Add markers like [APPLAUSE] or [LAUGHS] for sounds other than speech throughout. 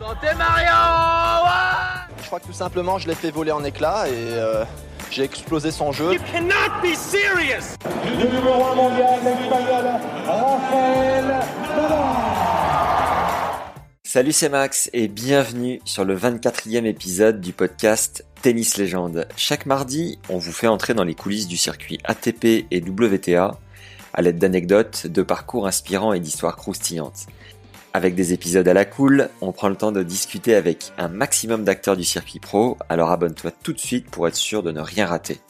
Santé Mario Je crois que tout simplement, je l'ai fait voler en éclats et euh, j'ai explosé son jeu. You cannot be serious Le numéro 1 mondial, l'espagnol Rafael Salut, c'est Max et bienvenue sur le 24e épisode du podcast Tennis Légende. Chaque mardi, on vous fait entrer dans les coulisses du circuit ATP et WTA à l'aide d'anecdotes, de parcours inspirants et d'histoires croustillantes. Avec des épisodes à la cool, on prend le temps de discuter avec un maximum d'acteurs du circuit pro, alors abonne-toi tout de suite pour être sûr de ne rien rater.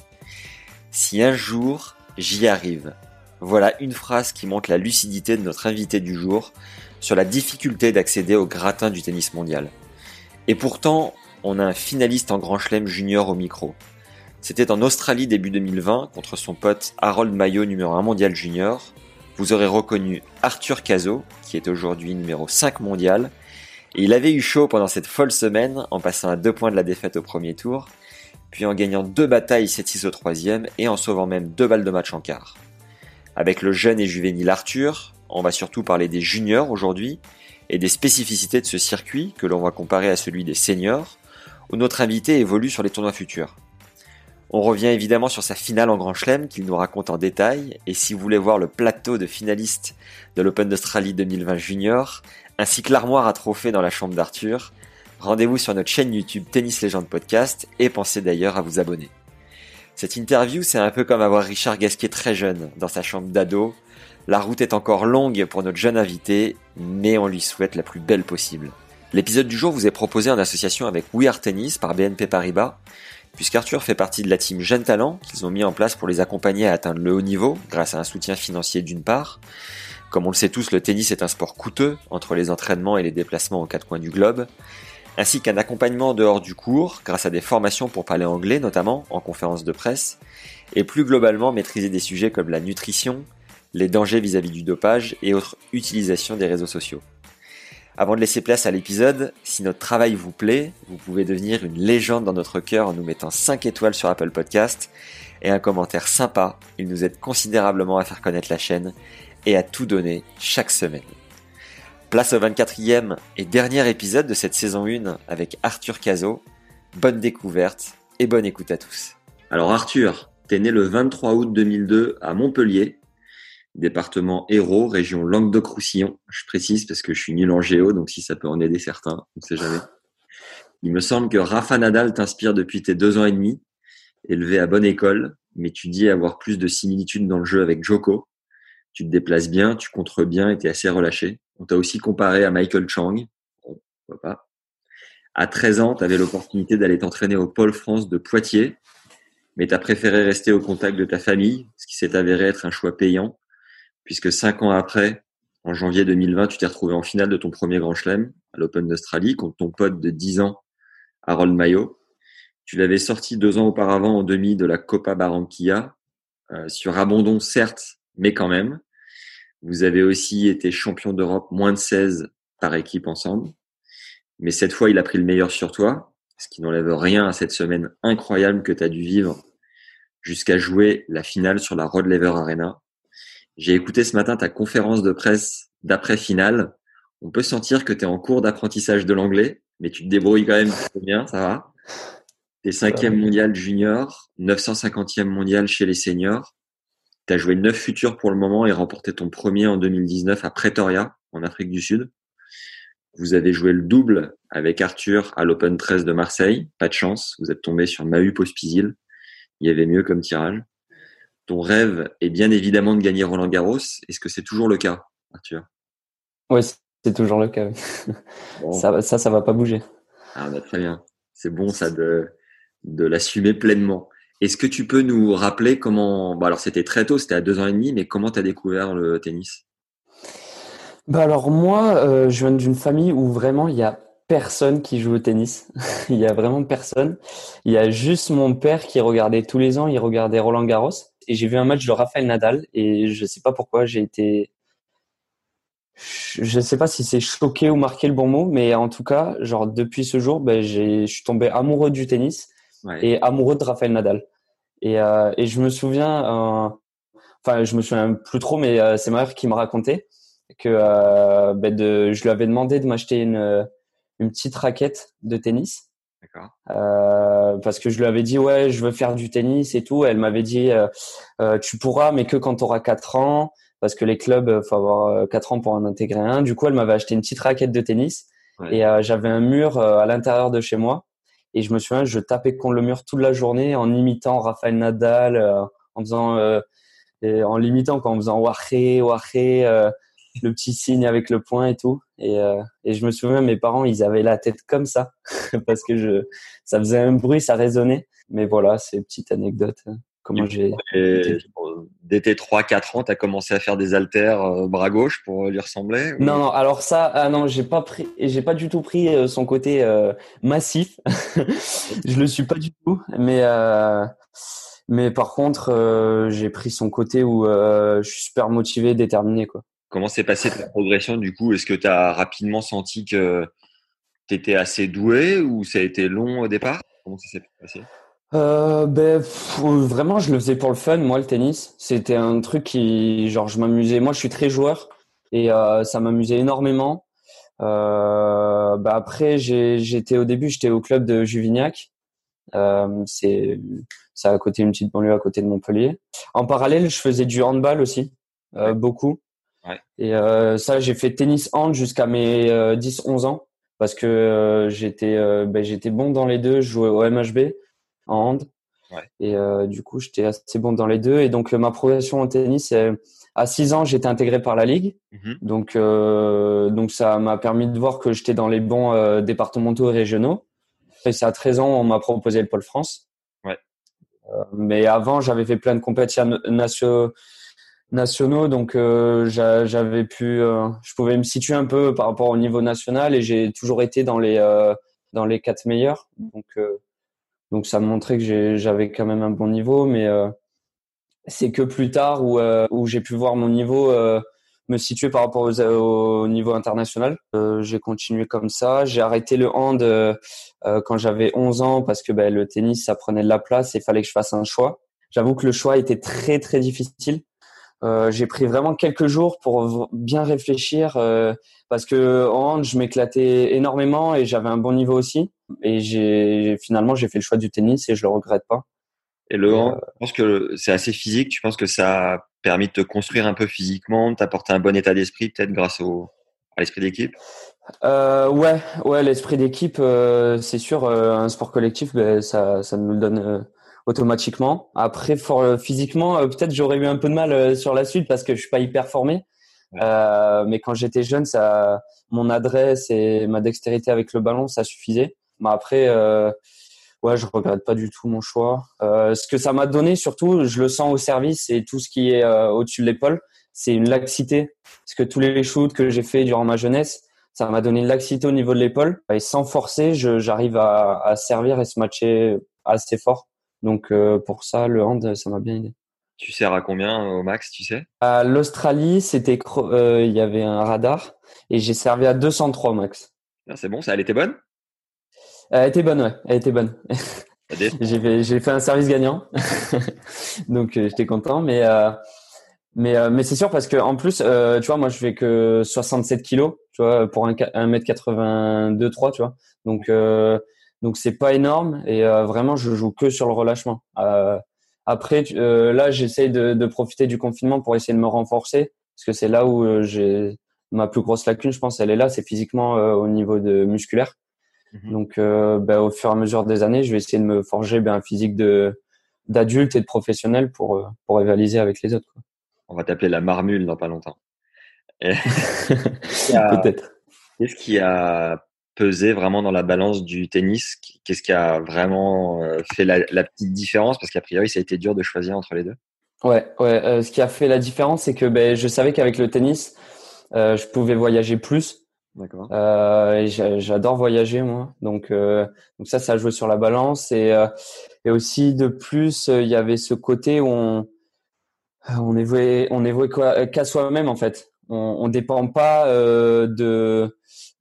Si un jour j'y arrive, voilà une phrase qui montre la lucidité de notre invité du jour sur la difficulté d'accéder au gratin du tennis mondial. Et pourtant, on a un finaliste en Grand Chelem junior au micro. C'était en Australie début 2020 contre son pote Harold Mayo numéro 1 mondial junior, vous aurez reconnu Arthur Cazot, qui est aujourd'hui numéro 5 mondial, et il avait eu chaud pendant cette folle semaine en passant à deux points de la défaite au premier tour, puis en gagnant deux batailles 7-6 au troisième et en sauvant même deux balles de match en quart. Avec le jeune et juvénile Arthur, on va surtout parler des juniors aujourd'hui et des spécificités de ce circuit que l'on va comparer à celui des seniors, où notre invité évolue sur les tournois futurs. On revient évidemment sur sa finale en Grand Chelem qu'il nous raconte en détail, et si vous voulez voir le plateau de finalistes de l'Open d'Australie 2020 Junior, ainsi que l'armoire à trophées dans la chambre d'Arthur, rendez-vous sur notre chaîne YouTube Tennis Legend Podcast et pensez d'ailleurs à vous abonner. Cette interview, c'est un peu comme avoir Richard Gasquet très jeune dans sa chambre d'ado. La route est encore longue pour notre jeune invité, mais on lui souhaite la plus belle possible. L'épisode du jour vous est proposé en association avec We Are Tennis par BNP Paribas, puisqu'Arthur fait partie de la team Jeunes Talents qu'ils ont mis en place pour les accompagner à atteindre le haut niveau, grâce à un soutien financier d'une part. Comme on le sait tous, le tennis est un sport coûteux entre les entraînements et les déplacements aux quatre coins du globe, ainsi qu'un accompagnement en dehors du cours, grâce à des formations pour parler anglais notamment, en conférences de presse, et plus globalement maîtriser des sujets comme la nutrition, les dangers vis-à-vis du dopage et autres utilisations des réseaux sociaux. Avant de laisser place à l'épisode, si notre travail vous plaît, vous pouvez devenir une légende dans notre cœur en nous mettant 5 étoiles sur Apple Podcast et un commentaire sympa. Il nous aide considérablement à faire connaître la chaîne et à tout donner chaque semaine. Place au 24e et dernier épisode de cette saison 1 avec Arthur Cazot. Bonne découverte et bonne écoute à tous. Alors Arthur, t'es né le 23 août 2002 à Montpellier département Hérault, région Languedoc-Roussillon. Je précise parce que je suis nul en géo, donc si ça peut en aider certains, on ne sait jamais. Il me semble que Rafa Nadal t'inspire depuis tes deux ans et demi, élevé à bonne école, mais tu dis avoir plus de similitudes dans le jeu avec Joko. Tu te déplaces bien, tu contres bien et tu es assez relâché. On t'a aussi comparé à Michael Chang. Bon, pourquoi pas. À 13 ans, tu avais l'opportunité d'aller t'entraîner au Pôle France de Poitiers, mais tu as préféré rester au contact de ta famille, ce qui s'est avéré être un choix payant puisque cinq ans après, en janvier 2020, tu t'es retrouvé en finale de ton premier Grand Chelem à l'Open d'Australie contre ton pote de 10 ans, Harold Mayo. Tu l'avais sorti deux ans auparavant en demi de la Copa Barranquilla, euh, sur abandon certes, mais quand même. Vous avez aussi été champion d'Europe moins de 16 par équipe ensemble. Mais cette fois, il a pris le meilleur sur toi, ce qui n'enlève rien à cette semaine incroyable que tu as dû vivre jusqu'à jouer la finale sur la Rod Laver Arena j'ai écouté ce matin ta conférence de presse d'après-finale. On peut sentir que tu es en cours d'apprentissage de l'anglais, mais tu te débrouilles quand même très bien, ça va. Tu es cinquième mondial junior, 950e mondial chez les seniors. Tu as joué neuf futurs pour le moment et remporté ton premier en 2019 à Pretoria, en Afrique du Sud. Vous avez joué le double avec Arthur à l'Open 13 de Marseille. Pas de chance, vous êtes tombé sur Mahu Pospisil. Il y avait mieux comme tirage. Ton rêve est bien évidemment de gagner Roland Garros. Est-ce que c'est toujours le cas, Arthur? Oui, c'est toujours le cas. Ça, ça, ça va pas bouger. Ah, bah, très bien. C'est bon, ça, de, de l'assumer pleinement. Est-ce que tu peux nous rappeler comment, bah alors c'était très tôt, c'était à deux ans et demi, mais comment tu as découvert le tennis? Bah alors moi, euh, je viens d'une famille où vraiment il y a personne qui joue au tennis. [LAUGHS] il y a vraiment personne. Il y a juste mon père qui regardait tous les ans, il regardait Roland Garros. Et j'ai vu un match de Rafael Nadal et je sais pas pourquoi j'ai été, je sais pas si c'est choqué ou marqué le bon mot, mais en tout cas, genre depuis ce jour, ben j'ai, je suis tombé amoureux du tennis et amoureux de Rafael Nadal. Et, euh, et je me souviens, euh, enfin je me souviens plus trop, mais euh, c'est ma mère qui m'a raconté que euh, ben de, je lui avais demandé de m'acheter une, une petite raquette de tennis. Euh, parce que je lui avais dit ouais je veux faire du tennis et tout. Elle m'avait dit euh, euh, tu pourras mais que quand tu auras 4 ans parce que les clubs faut avoir 4 ans pour en intégrer un. Du coup elle m'avait acheté une petite raquette de tennis et j'avais un mur à l'intérieur de chez moi et je me souviens je tapais contre le mur toute la journée en imitant Rafael Nadal en faisant en l'imitant en faisant waré waré le petit signe avec le poing et tout. Et, euh, et je me souviens, mes parents, ils avaient la tête comme ça [LAUGHS] parce que je, ça faisait un bruit, ça résonnait. Mais voilà, c'est une petite anecdote. Hein, comment j'ai. Dès tes 3-4 ans, tu as commencé à faire des haltères euh, bras gauche pour lui ressembler Non, non, alors ça, ah non, j'ai pas pris, j'ai pas du tout pris euh, son côté massif. [LAUGHS] je le suis pas du tout, mais mais par contre, j'ai pris son côté où je suis super motivé, déterminé, quoi. Comment s'est passée ta progression du coup? Est-ce que tu as rapidement senti que tu étais assez doué ou ça a été long au départ? Comment ça s'est passé? Euh, ben, vraiment, je le faisais pour le fun, moi, le tennis. C'était un truc qui, genre, je m'amusais. Moi, je suis très joueur et euh, ça m'amusait énormément. Euh, ben après, j'étais au début, j'étais au club de Juvignac. Euh, c'est ça à côté une petite banlieue à côté de Montpellier. En parallèle, je faisais du handball aussi, euh, beaucoup. Et euh, ça, j'ai fait tennis hand jusqu'à mes 10-11 euh, ans parce que euh, j'étais ben, j'étais bon dans les deux. Je jouais au MHB en hand. Et du coup, j'étais assez bon dans les deux. Et donc, ma progression en tennis, à 6 ans, j'étais intégré par la ligue. Mhm. Donc, donc ça m'a permis de voir que j'étais dans les bons départementaux et régionaux. Et c'est à 13 ans, on m'a proposé le Pôle France. Ouais. mais avant, j'avais fait plein de compétitions nationales nationaux, donc euh, j'avais pu, euh, je pouvais me situer un peu par rapport au niveau national et j'ai toujours été dans les euh, dans les quatre meilleurs, donc donc ça montrait que j'avais quand même un bon niveau, mais c'est que plus tard où où j'ai pu voir mon niveau me situer par rapport au niveau international. j'ai continué comme ça. J'ai arrêté le hand quand j'avais 11 ans parce que ben, le tennis, ça prenait de la place et il fallait que je fasse un choix. J'avoue que le choix était très très difficile. Euh, j'ai pris vraiment quelques jours pour bien réfléchir euh, parce que en hand, je m'éclatais énormément et j'avais un bon niveau aussi. Et j'ai finalement j'ai fait le choix du tennis et je le regrette pas. Et le hand, je pense que c'est assez physique. Tu penses que ça a permis de te construire un peu physiquement, t'apporter un bon état d'esprit peut-être grâce au à l'esprit d'équipe? Euh, ouais, ouais, l'esprit d'équipe, euh, c'est sûr. un sport collectif, ben, ça, ça nous le donne automatiquement. Après, for, physiquement, euh, peut-être j'aurais eu un peu de mal euh, sur la suite parce que je suis pas hyper formé. Euh, mais quand j'étais jeune, ça, mon adresse et ma dextérité avec le ballon, ça suffisait. Mais après, euh, ouais, je regrette pas du tout mon choix. Euh, ce que ça m'a donné, surtout, je le sens au service et tout ce qui est au-dessus de l'épaule, c'est une laxité. Parce que tous les shoots que j'ai fait durant ma jeunesse, ça m'a donné une laxité au niveau de l'épaule. Et sans forcer, j'arrive à, à servir et se matcher assez fort. Donc euh, pour ça, le hand, ça m'a bien aidé. Tu sers à combien au max, tu sais? À l'Australie, c'était euh, il y avait un radar et j'ai servi à 203 max. Ah, c'est bon, ça, elle était bonne? Elle était bonne, ouais, elle était bonne. [LAUGHS] j'ai fait, un service gagnant, [LAUGHS] donc euh, j'étais content, mais mais mais c'est sûr parce que en plus, tu vois, moi je fais que 67 kilos, tu vois, pour un, 1m82 3, tu vois, donc donc c'est pas énorme et euh, vraiment je joue que sur le relâchement. Euh, après euh, là j'essaye de, de, profiter du confinement pour essayer de me renforcer parce que c'est là où j'ai ma plus grosse lacune, je pense, elle est là, c'est physiquement au niveau de musculaire. Mhm. Donc, ben, au fur et à mesure des années, je vais essayer de me forger ben, un physique de d'adulte et de professionnel pour pour rivaliser avec les autres. Quoi. On va t'appeler la marmule dans pas longtemps. Peut-être. [LAUGHS] Qu'est-ce qui a pesé vraiment dans la balance du tennis? Qu'est-ce qui a vraiment euh, fait la, petite différence? Parce qu'a priori, ça a été dur de choisir entre les deux. Ouais, ouais. Euh, ce qui a fait la différence, c'est que ben, je savais qu'avec le tennis, euh, je pouvais voyager plus. D'accord. J'adore voyager moi, donc donc ça, ça a joué sur la balance et et aussi de plus, il y avait ce côté où on on est on est qu'à soi-même en fait on, on dépend pas euh, de euh,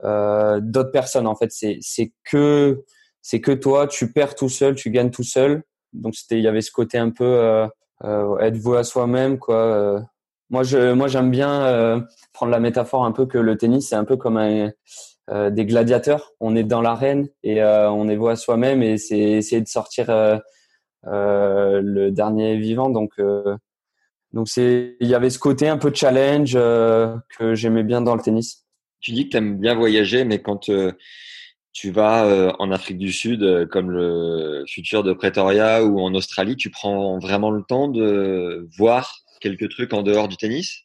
d'autres personnes en fait c'est c'est que c'est que toi tu perds tout seul tu gagnes tout seul. Donc c'était il y avait ce côté un peu euh, euh être voué à soi-même quoi. Moi je moi j'aime bien prendre la métaphore un peu que le tennis c'est un peu comme des gladiateurs. On est dans l'arène et on est à soi-même et c'est essayer de sortir le dernier vivant. Donc donc c'est, il y avait ce côté un peu challenge euh, que j'aimais bien dans le tennis. Tu dis que tu aimes bien voyager, mais quand euh, tu vas euh, en Afrique du Sud, comme le futur de Pretoria ou en Australie, tu prends vraiment le temps de voir quelques trucs en dehors du tennis?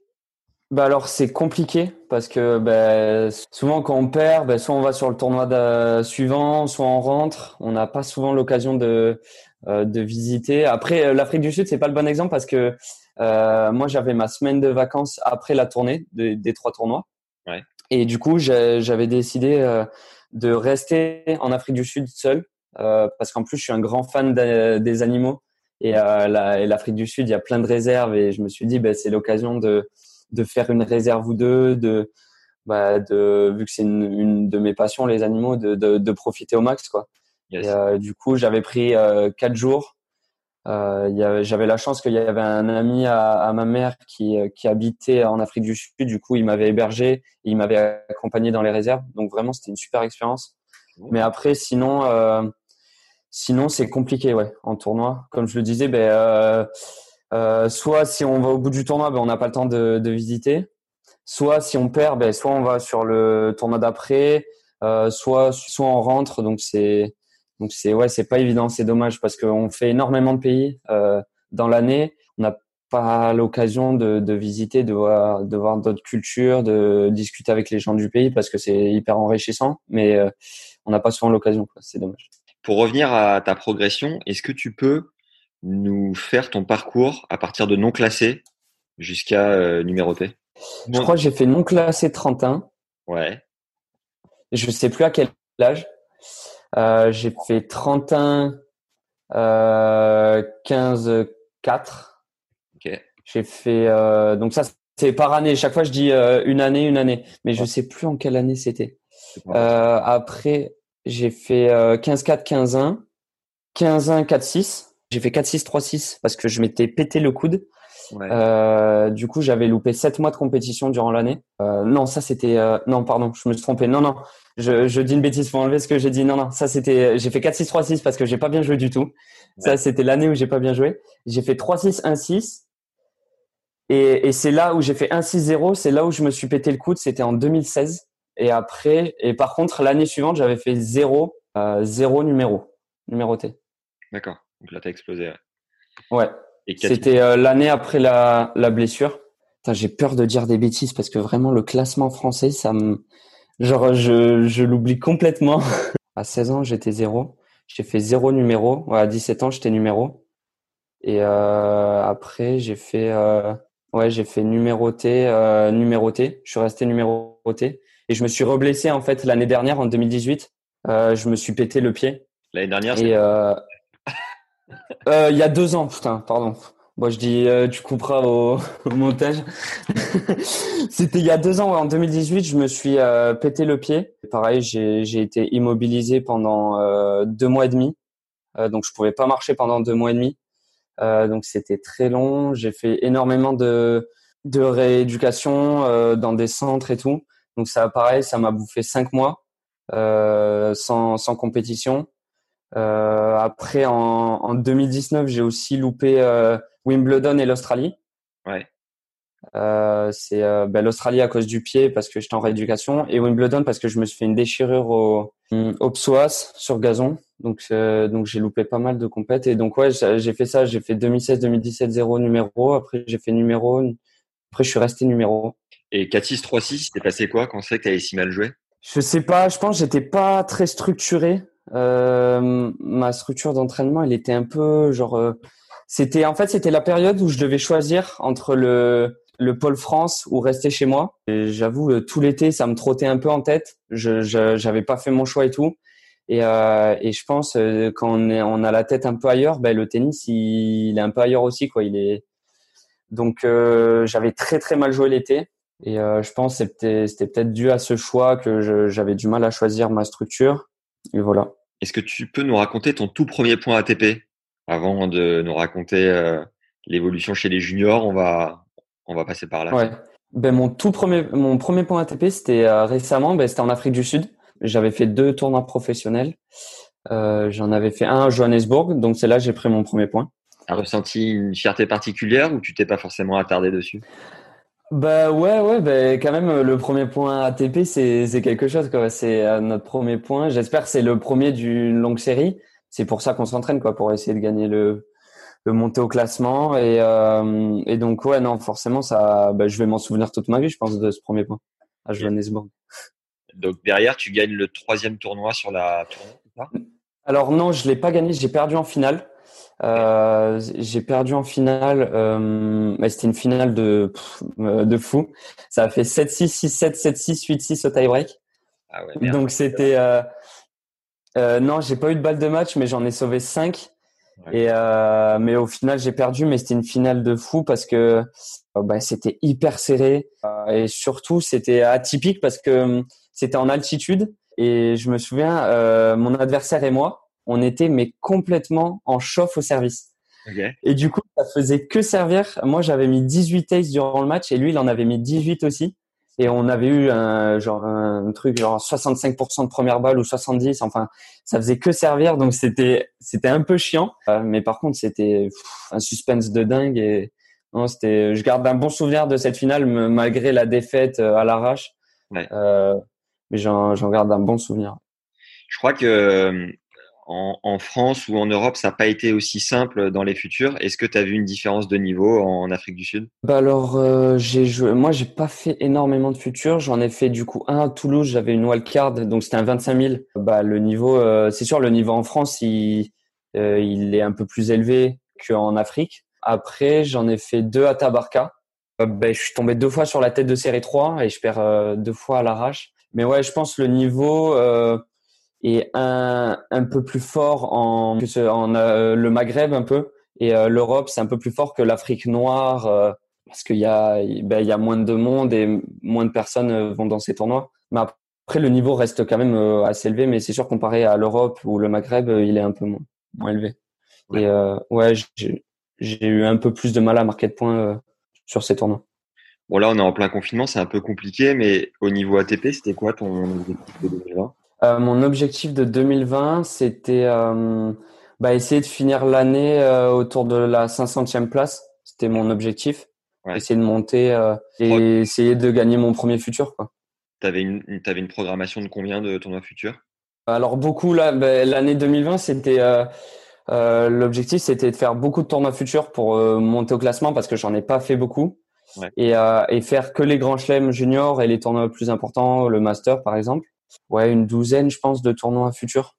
Bah alors c'est compliqué parce que bah, souvent quand on perd, bah, soit on va sur le tournoi suivant, soit on rentre. On n'a pas souvent l'occasion de de visiter. Après l'Afrique du Sud c'est pas le bon exemple parce que euh, moi, j'avais ma semaine de vacances après la tournée des trois tournois. Ouais. Et du coup, j'avais décidé euh, de rester en Afrique du Sud seul euh, parce qu'en plus, je suis un grand fan des animaux. Et l'Afrique du Sud, il y a plein de réserves et je me suis dit, ben, c'est l'occasion de, de faire une réserve ou deux, de, bah, de vu que c'est une, une, de mes passions, les animaux, de, de, de profiter au max. Quoi. Et, du coup, j'avais pris quatre jours euh, J'avais la chance qu'il y avait un ami à, à ma mère qui, euh, qui, habitait en Afrique du Sud. Du coup, il m'avait hébergé, et il m'avait accompagné dans les réserves. Donc vraiment, c'était une super expérience. Mais après, sinon, euh, sinon c'est compliqué, ouais, en tournoi. Comme je le disais, ben, euh, euh, soit si on va au bout du tournoi, ben, on n'a pas le temps de, de, visiter. Soit si on perd, ben, soit on va sur le tournoi d'après, euh, soit soit on rentre. Donc c'est donc c'est ouais, c'est pas évident, c'est dommage parce qu'on fait énormément de pays euh, dans l'année. On n'a pas l'occasion de, de, visiter, de voir, de voir d'autres cultures, de discuter avec les gens du pays parce que c'est hyper enrichissant. Mais euh, on n'a pas souvent l'occasion. C'est dommage. Pour revenir à ta progression, est-ce que tu peux nous faire ton parcours à partir de non classé jusqu'à euh, numéroté Je crois que j'ai fait non classé 31. Ouais. Je sais plus à quel âge. Euh, j'ai fait 31, euh, 15, 4. Okay. J'ai fait euh, donc ça c'est par année. Chaque fois je dis euh, une année, une année, mais je sais plus en quelle année c'était. Euh, après j'ai fait 15 4 15 1 15 1 4 6. J'ai fait 4 6 3 6 parce que je m'étais pété le coude. Ouais. Euh, du coup, j'avais loupé 7 mois de compétition durant l'année. Euh, non, ça c'était euh, non, pardon, je me suis trompé. Non, non, je, je dis une bêtise, faut enlever ce que j'ai dit. Non, non, ça c'était, j'ai fait 4-6-3-6 parce que j'ai pas bien joué du tout. Ça, c'était l'année où j'ai pas bien joué. J'ai fait 3-6-1-6. Et, et c'est là où j'ai fait 1-6-0. C'est là où je me suis pété le coude. C'était en 2016. Et après, et par contre, l'année suivante, j'avais fait 0, euh, 0 numéro, numéroté. D'accord. Donc là, t'as explosé. Ouais. ouais. C'était euh, l'année après la, la blessure. J'ai peur de dire des bêtises parce que vraiment, le classement français, ça me, Genre, je, je l'oublie complètement. [LAUGHS] à 16 ans, j'étais zéro. J'ai fait zéro numéro. à 17 ans, j'étais numéro. Et euh, après, j'ai fait, euh, ouais, j'ai fait numéroté, euh, numéroté. Je suis resté numéroté. Et je me suis reblessé en fait l'année dernière, en 2018. Euh, je me suis pété le pied. L'année dernière. Et euh, euh, il y a deux ans, putain, pardon. Moi, je dis, euh, tu couperas [LAUGHS] au, montage. [LAUGHS] C'était il y a deux ans, en 2018, je me suis euh, pété le pied. Pareil, j'ai été immobilisé pendant euh, deux mois et demi. Euh, donc, je pouvais pas marcher pendant deux mois et demi. donc, c'était très long. J'ai fait énormément de, de rééducation dans des centres et tout. Donc, ça, pareil, ça m'a bouffé cinq mois sans, sans compétition. Après, en, en 2019, j'ai aussi loupé Wimbledon et l'Australie. Ouais. Euh, c'est euh, ben, l'Australie à cause du pied parce que j'étais en rééducation et Wimbledon parce que je me suis fait une déchirure au, au psoas sur gazon. Donc euh, donc j'ai loupé pas mal de compètes et donc ouais j'ai fait ça. J'ai fait 2016, 2017 0 numéro. Après j'ai fait numéro. Après je suis resté numéro. Et 4-6, 3-6, c'était passé quoi quand c'est que tu avais si mal joué? Je sais pas. Je pense que j'étais pas très structuré. Euh, ma structure d'entraînement, elle était un peu genre. euh, c'était en fait c'était la période où je devais choisir entre le le pôle France ou rester chez moi. Et j'avoue euh, tout l'été ça me trottait un peu en tête. Je j'avais pas fait mon choix et tout. Et euh, et je pense euh, quand on est on a la tête un peu ailleurs, ben le tennis il, est un peu ailleurs aussi quoi. Il est donc j'avais très très mal joué l'été. Et euh, je pense que c'était peut-être dû à ce choix que j'avais du mal à choisir ma structure. Et voilà. Est-ce que tu peux nous raconter ton tout premier point ATP avant de nous raconter euh, l'évolution chez les juniors? On va, on va passer par là. Ouais. Ben mon tout premier mon premier point ATP c'était euh, récemment, ben c'était en Afrique du Sud. J'avais fait deux tournois professionnels. Euh, J'en avais fait un à Johannesburg, donc c'est là que j'ai pris mon premier point. T'as ressenti une fierté particulière ou tu t'es pas forcément attardé dessus? Bah ouais ouais ben quand même le premier point ATP c'est c'est quelque chose quoi. C'est euh, notre premier point. J'espère que c'est le premier d'une longue série. C'est pour ça qu'on s'entraîne quoi pour essayer de gagner le le monter au classement et euh, et donc ouais non forcément ça ben, je vais m'en souvenir toute ma vie je pense de ce premier point à Johannesburg. Donc derrière, tu gagnes le troisième tournoi sur la tournée, Alors non, je l'ai pas gagné, j'ai perdu en finale. Euh, j'ai perdu en finale, euh, mais c'était une finale de de fou. Ça a fait 7-6, 6-7, 7-6, 8-6 au tie-break. Ah ouais. Donc c'était euh, euh, non, j'ai pas eu de balle de match, mais j'en ai sauvé 5. Ouais. Et euh, mais au final j'ai perdu, mais c'était une finale de fou parce que euh, bah, c'était hyper serré et surtout c'était atypique parce que c'était en altitude et je me souviens euh, mon adversaire et moi on était mais complètement en chauffe au service. Et du coup, ça faisait que servir. Moi, j'avais mis 18 aces durant le match et lui, il en avait mis 18 aussi. Et on avait eu un, genre, un truc genre 65% de première balle ou 70. Enfin, ça faisait que servir. Donc, c'était, c'était un peu chiant. Euh, mais par contre, c'était un suspense de dingue. Et non, c'était, je garde un bon souvenir de cette finale, malgré la défaite euh, à l'arrache. Ouais. Euh, mais j'en, j'en garde un bon souvenir. Je crois que euh, en, en France ou en Europe, ça n'a pas été aussi simple dans les futurs. Est-ce que tu as vu une différence de niveau en Afrique du Sud? Bah alors euh, joué moi j'ai pas fait énormément de futurs, j'en ai fait du coup un à Toulouse, j'avais une wildcard donc c'était un 25 000. Bah le niveau euh, c'est sûr le niveau en France il euh, il est un peu plus élevé qu'en Afrique. Après j'en ai fait deux à Tabarka. Euh, bah, je suis tombé deux fois sur la tête de série 3 et je perds euh, deux fois à l'arrache. Mais ouais je pense le niveau est un un peu plus fort en en euh, le Maghreb un peu et euh, l'Europe c'est un peu plus fort que l'Afrique noire. euh, parce qu'il y a ben, il y a moins de monde et moins de personnes vont dans ces tournois. Mais après le niveau reste quand même assez élevé, mais c'est sûr comparé à l'Europe ou le Maghreb, il est un peu moins, moins élevé. Ouais. Et ouais, j'ai eu un peu plus de mal à marquer de points sur ces tournois. Bon, là, on est en plein confinement, c'est un peu compliqué, mais au niveau ATP, c'était quoi ton objectif de 2020 Euh, mon objectif de 2020, c'était euh, bah, essayer de finir l'année euh, autour de la 500e place. C'était mon objectif. Ouais. Essayer de monter euh, et essayer de gagner mon premier futur. Tu avais une, t'avais une programmation de combien de tournois futurs? Alors beaucoup là, ben, l'année 2020, c'était euh, euh, l'objectif, c'était de faire beaucoup de tournois futurs pour monter au classement parce que j'en ai pas fait beaucoup Ouais. et, euh, et faire que les grands chelems juniors et les tournois plus importants, le master par exemple. Ouais, une douzaine, je pense, de tournois futurs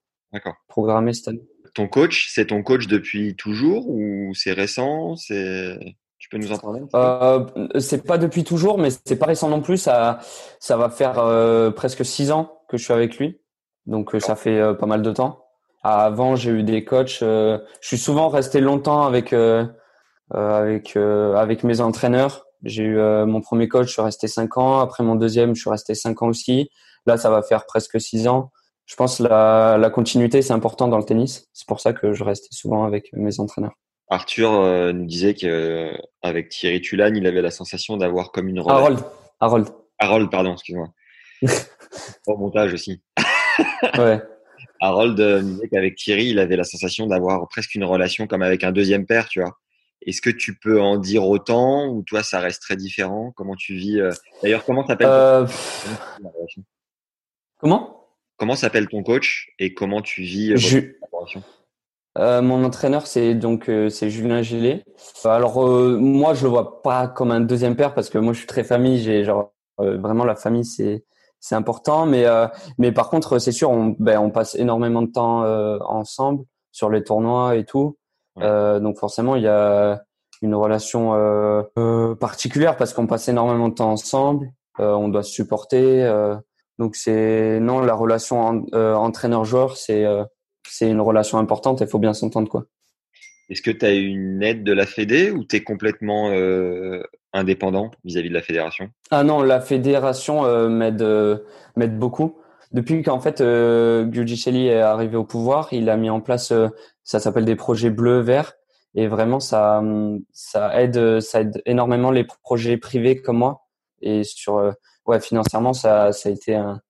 programmés cette année. Ton coach, c'est ton coach depuis toujours ou c'est récent? C'est Tu peux nous en parler Euh, c'est pas depuis toujours, mais c'est pas récent non plus. Ça, ça va faire euh, presque six ans que je suis avec lui, donc euh, ça fait pas mal de temps. Avant, j'ai eu des coachs. je suis souvent resté longtemps avec avec avec mes entraîneurs. J'ai eu mon premier coach, je suis resté cinq ans. Après mon deuxième, je suis resté cinq ans aussi. Là, ça va faire presque six ans. Je pense la la continuité, c'est important dans le tennis. C'est pour ça que je restais souvent avec mes entraîneurs. Arthur euh, nous disait qu'avec Thierry Tulane, il avait la sensation d'avoir comme une relation. Harold, Harold. Harold, pardon, excuse-moi. [LAUGHS] Au montage aussi. [LAUGHS] Ouais. Harold euh, nous disait qu'avec Thierry, il avait la sensation d'avoir presque une relation comme avec un deuxième père, tu vois. Est-ce que tu peux en dire autant ou toi, ça reste très différent? Comment tu vis D'ailleurs, comment s'appelle euh, Comment? Comment s'appelle ton coach et comment tu vis Je... Euh, mon entraîneur, c'est donc euh, c'est Julien Gillet. Alors euh, moi, je le vois pas comme un deuxième père parce que moi, je suis très famille. J'ai genre vraiment la famille, c'est c'est important. Mais mais par contre, c'est sûr, on ben, on passe énormément de temps ensemble sur les tournois et tout. donc forcément, il y a une relation particulière parce qu'on passe énormément de temps ensemble. on doit se supporter. Donc c'est non la relation entraîneur-joueur, c'est c'est une relation importante et il faut bien s'entendre quoi. Est-ce que tu as une aide de la Fédé ou tu es complètement euh, indépendant vis-à-vis de la fédération? Ah non, la fédération euh, m'aide euh, m'aide beaucoup. Depuis qu'en fait euh, est arrivé au pouvoir, il a mis en place ça s'appelle des projets bleus verts et vraiment ça ça aide ça aide énormément les projets privés comme moi et sur ouais financièrement ça ça a été un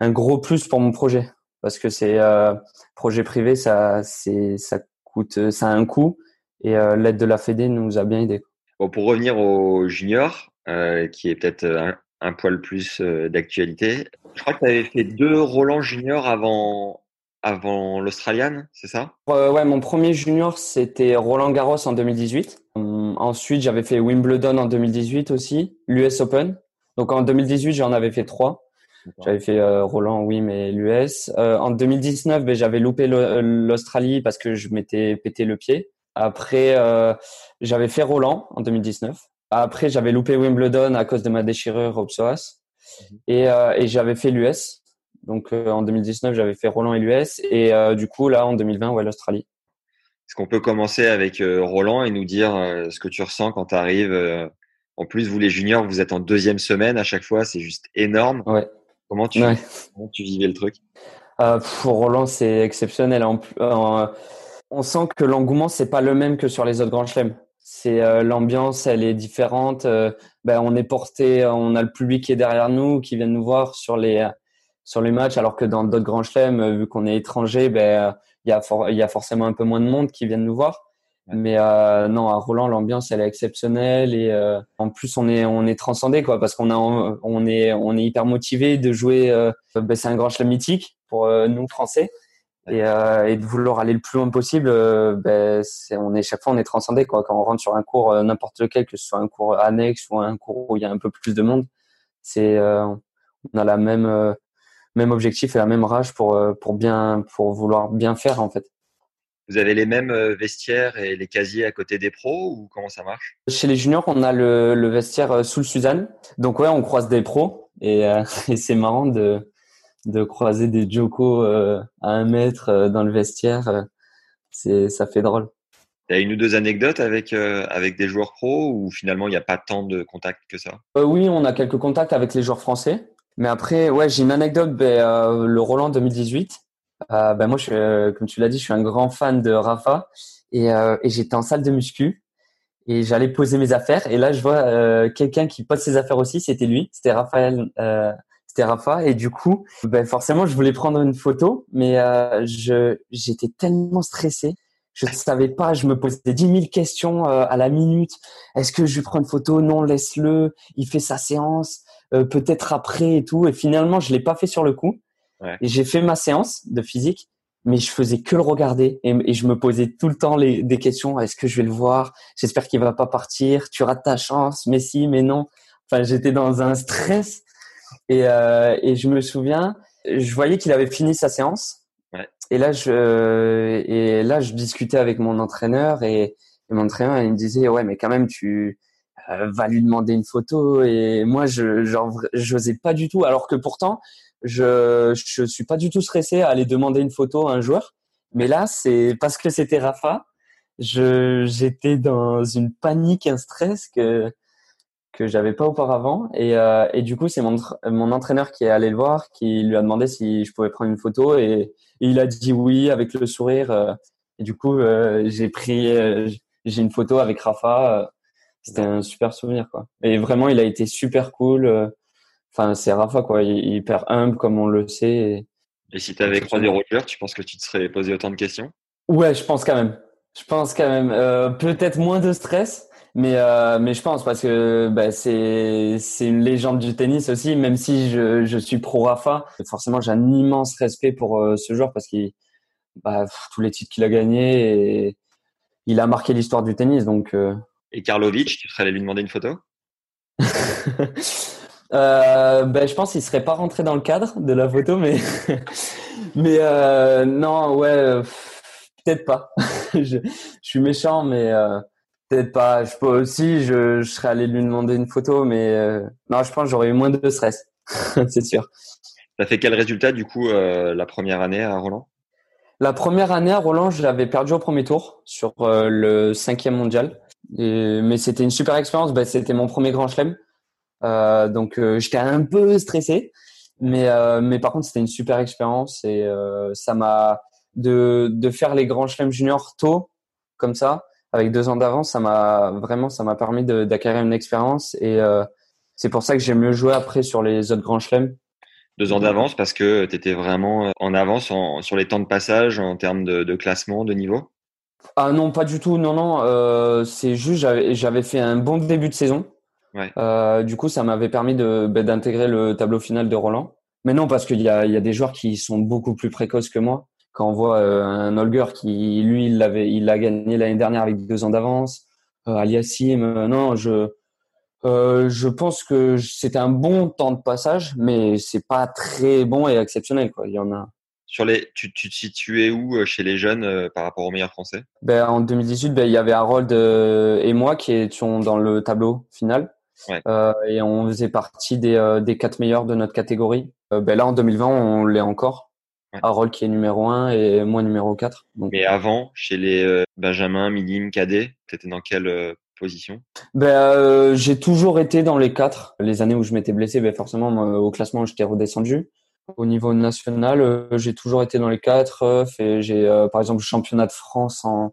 un gros plus pour mon projet parce que c'est euh, projet privé, ça, c'est, ça coûte, ça a un coût et euh, l'aide de la Fédé nous a bien aidé. Bon, pour revenir au junior, euh, qui est peut-être un, un, poil plus d'actualité, je crois que tu avais fait deux Roland junior avant, avant l'Australian, c'est ça? Ouais, mon premier junior, c'était Roland Garros en 2018. Hum, ensuite, j'avais fait Wimbledon en 2018 aussi, l'US Open. Donc en 2018, j'en avais fait trois. J'avais fait euh, Roland, oui, mais l'US. Euh, en 2019, ben, j'avais loupé l'Australie parce que je m'étais pété le pied. Après, euh, j'avais fait Roland en 2019. Après, j'avais loupé Wimbledon à cause de ma déchirure au psoas. Mhm. Et, et j'avais fait l'US. Donc en 2019, j'avais fait Roland et l'US. Et du coup, là, en 2020, ouais, l'Australie. Est-ce qu'on peut commencer avec Roland et nous dire ce que tu ressens quand tu arrives En plus, vous les juniors, vous êtes en deuxième semaine à chaque fois, c'est juste énorme. Ouais. Comment tu, tu vivais le truc? Euh, Pour Roland, c'est exceptionnel. Euh, on sent que l'engouement, c'est pas le même que sur les autres grands chelems. C'est euh, l'ambiance, elle est différente. ben, on est porté, on a le public qui est derrière nous, qui vient nous voir sur les sur les matchs, alors que dans d'autres grands chelems, vu qu'on est étranger, ben il y a il y a forcément un peu moins de monde qui viennent nous voir. Mais euh, non, à Roland, l'ambiance elle est exceptionnelle et euh, en plus on est on est transcendé quoi parce qu'on a on est on est hyper motivé de jouer. Euh, ben, c'est un grand chelem mythique pour euh, nous français et, euh, et de vouloir aller le plus loin possible. ben c'est on est chaque fois on est transcendé quoi quand on rentre sur un cours n'importe lequel que ce soit un cours annexe ou un cours où il y a un peu plus de monde. C'est on a la même même objectif et la même rage pour pour bien pour vouloir bien faire en fait. Vous avez les mêmes euh, vestiaires et les casiers à côté des pros ou comment ça marche? Chez les juniors, on a le, le, vestiaire euh, sous le Suzanne. Donc ouais, on croise des pros et, euh, [LAUGHS] et c'est marrant de, de croiser des Joko à un mètre dans le vestiaire. c'est ça fait drôle. Il y a une ou deux anecdotes avec avec des joueurs pros ou finalement il n'y a pas tant de contacts que ça? Oui, on a quelques contacts avec les joueurs français. Mais après, ouais, j'ai une anecdote. Ben, le Roland 2018, euh, ben moi, je, euh, comme tu l'as dit, je suis un grand fan de Rafa et, euh, et j'étais en salle de muscu et j'allais poser mes affaires et là, je vois euh, quelqu'un qui pose ses affaires aussi. C'était lui, c'était Raphaël, euh, c'était Rafa et du coup, ben forcément, je voulais prendre une photo, mais je j'étais tellement stressé. Je ne savais pas, je me posais 10 000 questions à la minute. Est-ce que je lui prends une photo? Non, laisse-le. Il fait sa séance. Peut-être après et tout. Et finalement, je l'ai pas fait sur le coup. Et j'ai fait ma séance de physique, mais je faisais que le regarder et, je me posais tout le temps les, des questions. Est-ce que je vais le voir? J'espère qu'il va pas partir. Tu rates ta chance, mais si, mais non. Enfin, j'étais dans un stress et, euh, et je me souviens, je voyais qu'il avait fini sa séance. Ouais. Et là, je et là, je discutais avec mon entraîneur et, mon entraîneur il me disait ouais, mais quand même tu euh, vas lui demander une photo et moi je genre j'osais pas du tout alors que pourtant je je suis pas du tout stressé à aller demander une photo à un joueur. Mais là, c'est parce que c'était Rafa, je j'étais dans une panique, un stress que que j'avais pas auparavant. Et, euh, et du coup, c'est mon, mon entraîneur qui est allé le voir, qui lui a demandé si je pouvais prendre une photo. Et, il a dit oui avec le sourire. Euh, et du coup, euh, j'ai pris, j'ai une photo avec Rafa. C'était un super souvenir, quoi. Et vraiment, il a été super cool. Enfin, c'est Rafa, quoi. Il, hyper humble, comme on le sait. Et, si tu avais croisé Roger, tu penses que tu te serais posé autant de questions? Ouais, je pense quand même. Je pense quand même. Euh, peut-être moins de stress, mais euh, mais je pense parce que bah, c'est c'est une légende du tennis aussi. Même si je je suis pro Rafa, forcément j'ai un immense respect pour euh, ce joueur parce qu'il bah, tous les titres qu'il a gagnés et il a marqué l'histoire du tennis. Donc Et Karlovic, tu serais allé lui demander une photo? [LAUGHS] Euh, ben, je pense qu'il serait pas rentré dans le cadre de la photo, mais [LAUGHS] mais euh, non, ouais, peut-être pas. [LAUGHS] je, je suis méchant, mais euh, peut-être pas. Je peux aussi, je, je serais allé lui demander une photo, mais non, je pense que j'aurais eu moins de stress, [LAUGHS] c'est sûr. T'as fait quel résultat du coup la première année à Roland? La première année à Roland, j'avais perdu au premier tour sur le cinquième mondial, Et- mais c'était une super expérience. Ben, c'était mon premier grand chelem. Euh, donc euh, j'étais un peu stressé, mais euh, mais par contre c'était une super expérience et ça m'a de de faire les grands chelems juniors tôt comme ça avec deux ans d'avance, ça m'a vraiment ça m'a permis d'acquérir une expérience et c'est pour ça que j'ai mieux joué après sur les autres grands chelems. Deux ans d'avance parce que tu étais vraiment en avance en- sur les temps de passage en termes de, de classement, de niveau? Ah non, pas du tout. Non, non. Euh, c'est juste j'avais fait un bon début de saison. Ouais. Euh, du coup, ça m'avait permis de ben, d'intégrer le tableau final de Roland. Mais non, parce qu'il y a il y a des joueurs qui sont beaucoup plus précoces que moi. Quand on voit euh, un Holger qui lui il l'avait il l'a gagné l'année dernière avec deux ans d'avance. Euh, Aliassim, euh, non, je euh, je pense que c'était un bon temps de passage, mais c'est pas très bon et exceptionnel quoi. Il y en a. Sur les, tu, tu te situais où euh, chez les jeunes euh, par rapport aux meilleurs français? Ben, en 2018, ben, il y avait Harold euh, et moi qui étions dans le tableau final. Ouais. Euh, et on faisait partie des, euh, des quatre meilleurs de notre catégorie. Euh, ben, là, en 2020, on l'est encore. Ouais. Harold qui est numéro 1 et moi numéro 4. Donc, Mais avant, chez les Benjamin, Minim, Cadet, tu étais dans quelle position? Ben, euh, j'ai toujours été dans les quatre. Les années où je m'étais blessé, ben, forcément, moi, au classement, j'étais redescendu. Au niveau national, euh, j'ai toujours été dans les quatre. euh, fait- J'ai, par exemple, le championnat de France en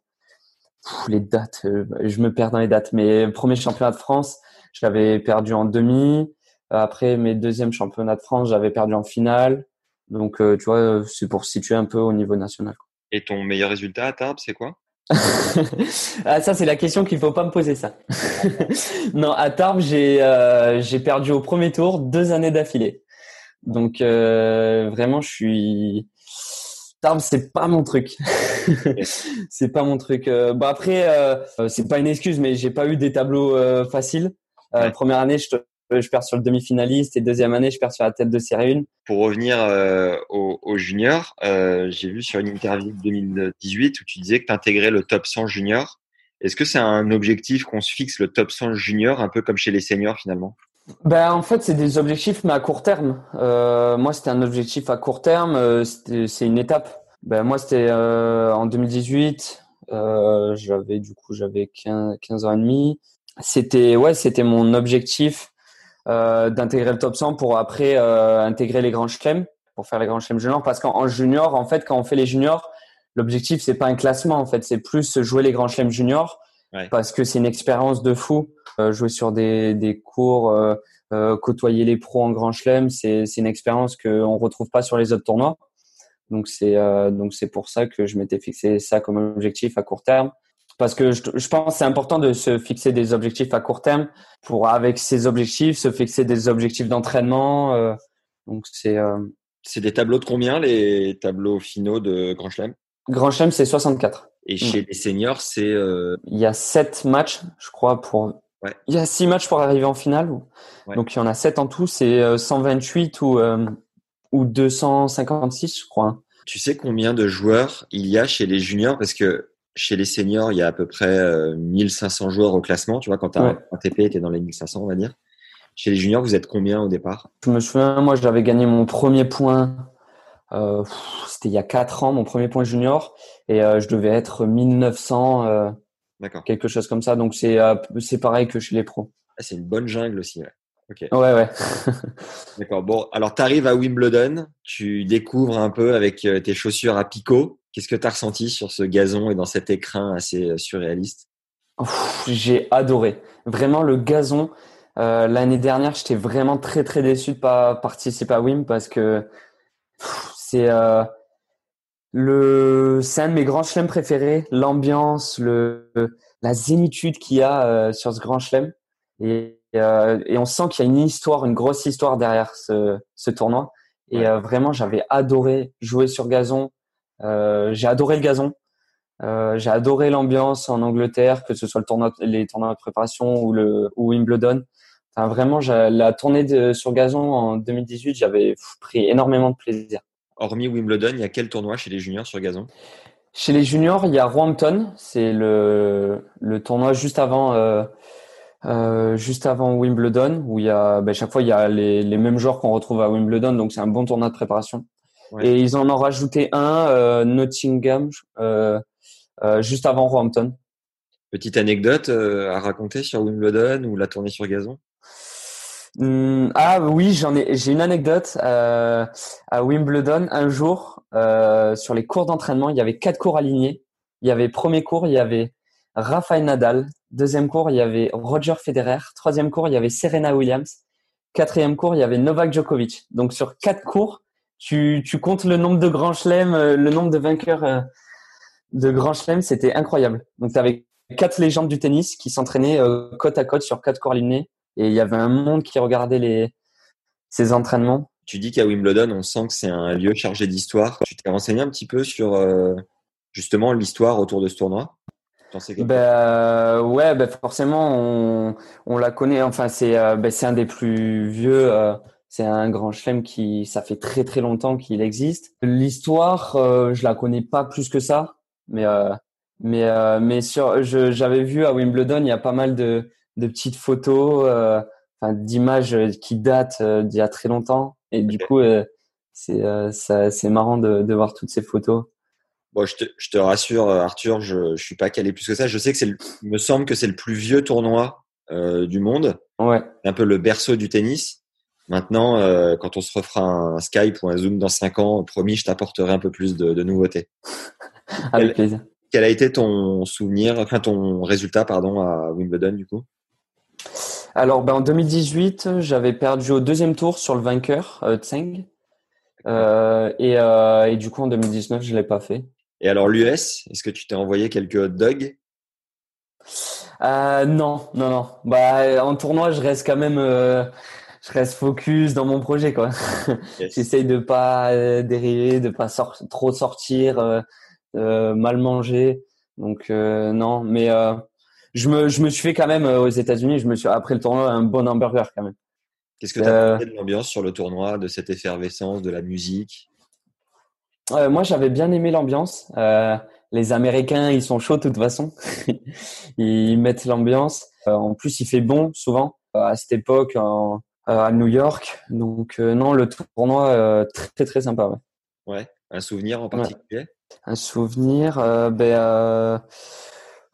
Pff, les dates. je me perds dans les dates. Mais premier championnat de France, je l'avais perdu en demi. Après mes deuxièmes championnats de France, j'avais perdu en finale. Donc, euh, tu vois, c'est pour situer un peu au niveau national. Et ton meilleur résultat à Tarbes, c'est quoi? [LAUGHS] Ah, ça, c'est la question qu'il faut pas me poser, ça. [LAUGHS] non, à Tarbes, j'ai euh, j'ai perdu au premier tour deux années d'affilée. Donc, euh, vraiment, je suis... Tarbes, c'est pas mon truc. [LAUGHS] c'est pas mon truc. Euh, bon, après, euh, euh, c'est pas une excuse, mais j'ai pas eu des tableaux euh, faciles. Euh, Ouais. Première année, je, te- je perds sur le demi-finaliste et deuxième année, je perds sur la tête de série 1. Pour revenir euh, aux, aux juniors, euh, j'ai vu sur une interview de 2018 où tu disais que tu intégrais le top 100 junior. Est-ce que c'est un objectif qu'on se fixe le top 100 junior, un peu comme chez les seniors finalement? Ben, en fait, c'est des objectifs, mais à court terme. Moi, c'était un objectif à court terme. c'est une étape. Ben, moi, c'était en 2018. Euh, j'avais du coup, j'avais 15, 15 ans et demi. C'était ouais, c'était mon objectif euh, d'intégrer le top 100 pour après euh, intégrer les grands chelems, pour faire les grands chelems juniors. Parce qu'en en junior, en fait, quand on fait les juniors, l'objectif c'est pas un classement. En fait, c'est plus jouer les grands chelems juniors Ouais. parce que c'est une expérience de fou. Euh, jouer sur des des cours, côtoyer les pros en grand chelem, c'est c'est une expérience qu'on retrouve pas sur les autres tournois. Donc c'est donc c'est pour ça que je m'étais fixé ça comme objectif à court terme parce que je, je pense que c'est important de se fixer des objectifs à court terme pour avec ces objectifs se fixer des objectifs d'entraînement. euh, donc c'est euh, C'est des tableaux de combien les tableaux finaux de Grand Chelem? Grand chelem c'est 64. Et chez les seniors, c'est euh, Il y a sept matchs, je crois pour Ouais. il y a six matchs pour arriver en finale. Ouais. Donc il y en a sept en tout, c'est euh, 128 ou ou 256 je crois. Tu sais combien de joueurs il y a chez les juniors? Parce que chez les seniors, il y a à peu près euh, 1500 joueurs au classement. Tu vois, quand tu as Ouais. un TP, tu es dans les 1500, on va dire. Chez les juniors, vous êtes combien au départ? Je me souviens, moi, j'avais gagné mon premier point. Euh, C'était il y a quatre ans, mon premier point junior, et euh, je devais être 1900, euh, D'accord. quelque chose comme ça. Donc c'est euh, pareil que chez les pros. Ah, c'est une bonne jungle aussi. Ouais. Ok. Ouais, ouais. [LAUGHS] D'accord. Bon, alors tu arrives à Wimbledon, tu découvres un peu avec euh, tes chaussures à picot. Qu'est-ce que tu as ressenti sur ce gazon et dans cet écrin assez euh, surréaliste? J'ai adoré. Vraiment le gazon. Euh, L'année dernière, j'étais vraiment très très déçu de pas participer à Wim parce que c'est euh, Le, c'est un de mes grands chelems préférés. L'ambiance, le, la zénitude qu'il y a euh, sur ce grand chelem. Et, et on sent qu'il y a une histoire, une grosse histoire derrière ce, ce tournoi. Et vraiment, j'avais adoré jouer sur gazon. Euh, j'ai adoré le gazon. Euh, j'ai adoré l'ambiance en Angleterre, que ce soit le tournoi, les tournois de préparation ou le ou Wimbledon. Enfin, vraiment, la tournée de, sur gazon en 2018, j'avais pris énormément de plaisir. Hormis Wimbledon, il y a quel tournoi chez les juniors sur gazon? Chez les juniors, il y a Roehampton, c'est le, le tournoi juste avant, euh, euh, juste avant Wimbledon, où il y a, ben, chaque fois, il y a les, les mêmes joueurs qu'on retrouve à Wimbledon, donc c'est un bon tournoi de préparation. Ouais. Et ils en ont rajouté un, euh, Nottingham, euh, euh, juste avant Roehampton. Petite anecdote à raconter sur Wimbledon ou la tournée sur gazon? Hum, ah oui, j'en ai, j'ai une anecdote. À Wimbledon, un jour, sur les cours d'entraînement, il y avait quatre cours alignés. Il y avait premier cours, il y avait Rafael Nadal. Deuxième cours, il y avait Roger Federer. Troisième cours, il y avait Serena Williams. Quatrième cours, il y avait Novak Djokovic. Donc sur quatre cours, tu, tu comptes le nombre de grands chelems, euh, le nombre de vainqueurs euh, de grands chelems, c'était incroyable. Donc tu avais quatre légendes du tennis qui s'entraînaient euh, côte à côte sur quatre cours alignés. Et il y avait un monde qui regardait les, ces entraînements. Tu dis qu'à Wimbledon, on sent que c'est un lieu chargé d'histoire. Tu t'es renseigné un petit peu sur euh, justement l'histoire autour de ce tournoi? Ben ouais, ben forcément on, on la connaît. Enfin c'est euh, c'est un des plus vieux. euh, c'est un grand chelem qui ça fait très très longtemps qu'il existe. L'histoire, euh, je la connais pas plus que ça, mais euh, mais euh, mais sur j'avais vu à Wimbledon il y a pas mal de de petites photos, euh, enfin d'images qui datent euh, d'il y a très longtemps. Et du coup euh, c'est euh, c'est marrant de de voir toutes ces photos. Bon, je te, je te rassure, Arthur, je, je suis pas calé plus que ça. Je sais que c'est, me semble que c'est le plus vieux tournoi euh, du monde. Ouais. Un peu le berceau du tennis. Maintenant, euh, quand on se refera un Skype ou un Zoom dans cinq ans, promis, je t'apporterai un peu plus de, de nouveautés. [LAUGHS] Avec plaisir. Quel a été ton souvenir, enfin ton résultat, pardon, à Wimbledon du coup? Alors, ben, en 2018, j'avais perdu au deuxième tour sur le vainqueur, euh, Tseng. Euh, et, et du coup, en 2019, je l'ai pas fait. Et alors l'US, est-ce que tu t'es envoyé quelques hot dogs? Non, non, non. Bah, en tournoi, je reste quand même, je reste focus dans mon projet, quoi. Yes. [LAUGHS] J'essaye de pas euh, dériver, de pas sor- trop sortir, euh, euh, mal manger. Donc euh, non, mais je me, je me suis fait quand même aux États-Unis. Je me suis après le tournoi un bon hamburger quand même. Qu'est-ce que tu as pensé de l'ambiance sur le tournoi, de cette effervescence, de la musique? Moi, j'avais bien aimé l'ambiance. Les Américains, ils sont chauds de toute façon. [LAUGHS] ils mettent l'ambiance. En plus, il fait bon souvent à cette époque en- à New York. Donc euh, non, le tournoi euh, très très sympa. ouais. Ouais, un souvenir en particulier? Un souvenir, euh, ben euh,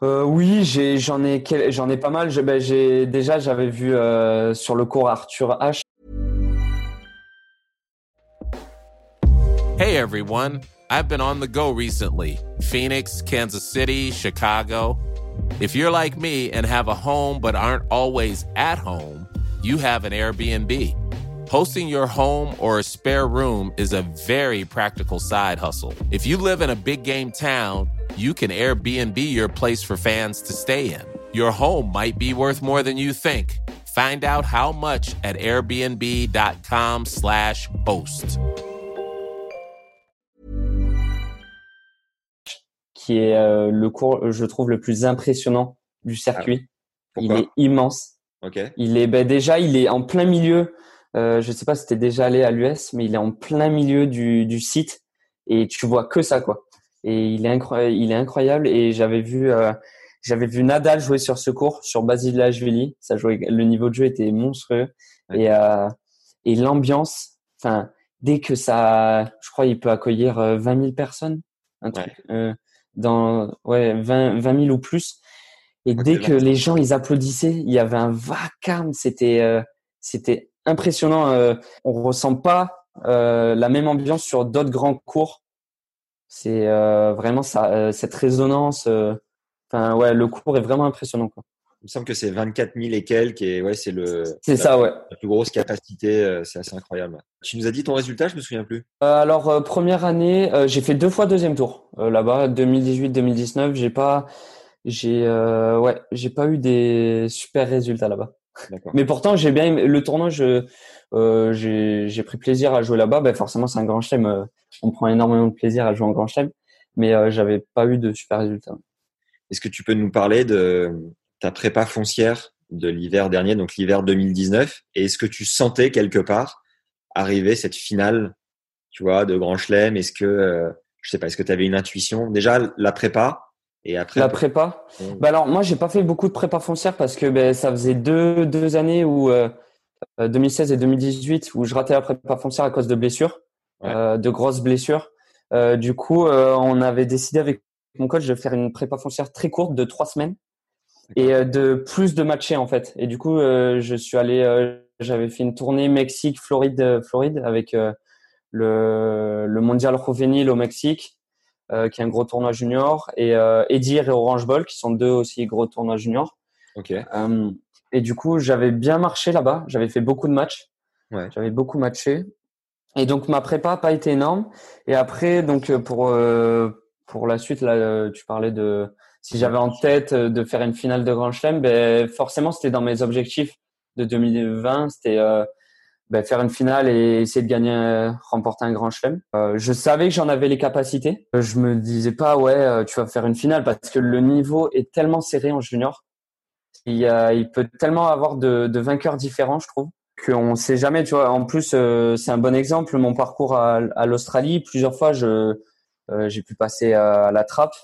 euh, oui, j'ai j'en ai j'en ai pas mal. Je- ben, j'ai déjà j'avais vu euh, sur le cours Arthur H. Hey everyone, I've been on the go recently Phoenix, Kansas City, Chicago. If you're like me and have a home but aren't always at home, you have an Airbnb. Hosting your home or a spare room is a very practical side hustle. If you live in a big game town, you can Airbnb your place for fans to stay in. Your home might be worth more than you think. Find out how much at airbnb.com/slash host. qui est euh, le cours, je trouve, le plus impressionnant du ah circuit. il est immense. Ok. Il est ben déjà, il est en plein milieu. Euh, je sais pas si t'es déjà allé à l'US, mais il est en plein milieu du, du site et tu vois que ça quoi. Et il est incroyable, il est incroyable. Et j'avais vu, euh, j'avais vu Nadal jouer sur ce cours sur Basilashvili. Ça jouait, le niveau de jeu était monstrueux Ouais. et euh, et l'ambiance. Enfin, dès que ça, je crois, il peut accueillir euh, 20 000 personnes, un truc euh, dans ouais 20 20 000 ou plus. Et dès que c'est que 25. les gens ils applaudissaient, il y avait un vacarme. C'était euh, c'était impressionnant. Euh, on ressent pas euh, la même ambiance sur d'autres grands cours. C'est euh, vraiment ça, cette résonance. Enfin ouais, le cours est vraiment impressionnant quoi. me semble que c'est 24 000 et quelques, et ouais, c'est le. C'est ça, ouais. La plus grosse capacité, c'est assez incroyable. Tu nous as dit ton résultat, je me souviens plus. Alors première année, j'ai fait deux fois deuxième tour là-bas, 2018-2019. J'ai pas, j'ai, euh, ouais, j'ai pas eu des super résultats là-bas. Mais pourtant, j'ai bien aimé le tournoi. Je, euh, j'ai, j'ai pris plaisir à jouer là-bas. Ben forcément, c'est un grand chelem. euh, on prend énormément de plaisir à jouer en grand chelem, mais euh, j'avais pas eu de super résultats. Est-ce que tu peux nous parler de ta prépa foncière de l'hiver dernier, donc l'hiver 2019, et est-ce que tu sentais quelque part arriver cette finale, tu vois, de Grand Chelem? Est-ce que, euh, je sais pas, est-ce que tu avais une intuition? Déjà la prépa et après La prépa. Bah alors moi j'ai pas fait beaucoup de prépa foncière parce que ben, ça faisait deux deux années où euh, euh, 2016 et 2018 où je ratais la prépa foncière à cause de blessures, Ouais. euh, de grosses blessures. Euh, du coup euh, on avait décidé avec mon coach de faire une prépa foncière très courte de trois semaines et euh, de plus de matchés en fait. Et du coup euh, je suis allé, euh, j'avais fait une tournée Mexique Floride euh, Floride avec euh, le le mondial juvénile au Mexique euh, qui est un gros tournoi junior, et euh, Edir et Orange Bowl, qui sont deux aussi gros tournois juniors. Ok. Euh, et du coup, j'avais bien marché là-bas. J'avais fait beaucoup de matchs. Ouais. J'avais beaucoup matché. Et donc, ma prépa n'a pas été énorme. Et après, donc euh, pour euh, pour la suite, là, euh, tu parlais de si j'avais en tête euh, de faire une finale de Grand Chelem, ben forcément, c'était dans mes objectifs de 2020. C'était euh, ben, faire une finale et essayer de gagner, euh, remporter un grand chelem. Euh, je savais que j'en avais les capacités. Je me disais pas ouais, euh, tu vas faire une finale parce que le niveau est tellement serré en junior. Il, il peut tellement avoir de, de vainqueurs différents, je trouve, qu'on sait jamais. Tu vois, en plus, euh, c'est un bon exemple. Mon parcours à, à l'Australie, plusieurs fois, je j'ai pu passer à, la trappe.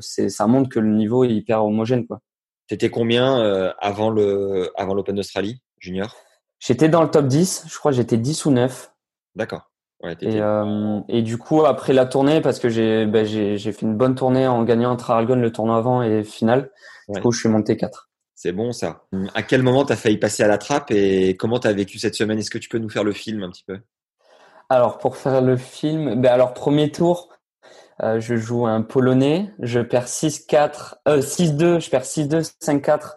C'est ça montre que le niveau est hyper homogène, quoi. T'étais combien avant le avant l'Open d'Australie junior? J'étais dans le top 10. Je crois que j'étais 10 ou 9. D'accord. Ouais, t'étais- Et, euh, et du coup, après la tournée, parce que j'ai ben, fait une bonne tournée en gagnant entre Aragon le tournoi avant et finale, Ouais. du coup, je suis monté 4. C'est bon ça. À quel moment t'as failli passer à la trappe et comment t'as vécu cette semaine? Est-ce que tu peux nous faire le film un petit peu? Alors, pour faire le film, ben alors, premier tour, euh, je joue un Polonais, je perds 6-4, euh, 6-2, je perds 6-2, 5-4,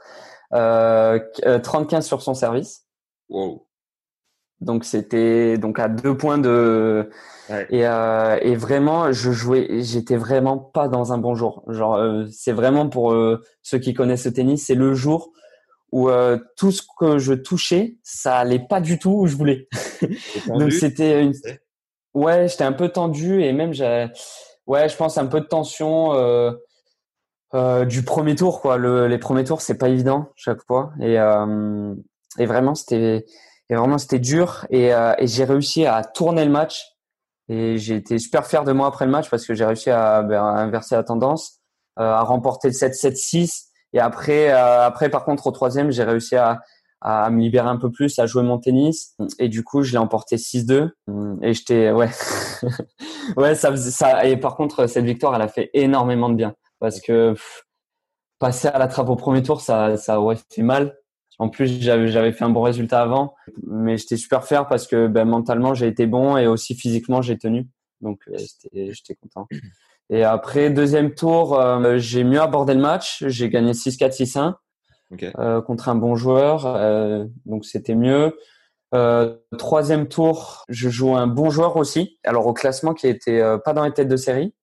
euh, euh, 30-15 sur son service. Wow. Donc, c'était donc à deux points de. Ouais. Et, euh, et vraiment, je jouais, j'étais vraiment pas dans un bon jour. Genre, euh, c'est vraiment pour euh, ceux qui connaissent le tennis, c'est le jour où tout ce que je touchais, ça allait pas du tout où je voulais. [LAUGHS] Donc c'était une, ouais, j'étais un peu tendu et même j'ai, ouais, je pense un peu de tension du premier tour quoi. Le, les premiers tours c'est pas évident chaque fois et et vraiment c'était et vraiment c'était dur et, euh, et j'ai réussi à tourner le match et j'ai été super fier de moi après le match parce que j'ai réussi à, ben, inverser la tendance, euh, à remporter le 7-7-6 et après euh, après par contre au troisième j'ai réussi à à me libérer un peu plus, à jouer mon tennis. Et du coup, je l'ai emporté 6-2. Et j'étais, ouais, [LAUGHS] ouais, ça faisait ça. Et par contre, cette victoire, elle a fait énormément de bien parce que pff, passer à la trappe au premier tour, ça, ça aurait fait mal. En plus, j'avais, fait un bon résultat avant, mais j'étais super fier parce que ben, mentalement, j'ai été bon et aussi physiquement, j'ai tenu. Donc, euh, j'étais content. [CLEARS THROAT] Et après, deuxième tour, euh, j'ai mieux abordé le match. J'ai gagné 6-4, 6-1 Ok. euh, contre un bon joueur, euh, donc c'était mieux. Troisième tour, je joue un bon joueur aussi. Alors au classement qui était pas dans les têtes de série,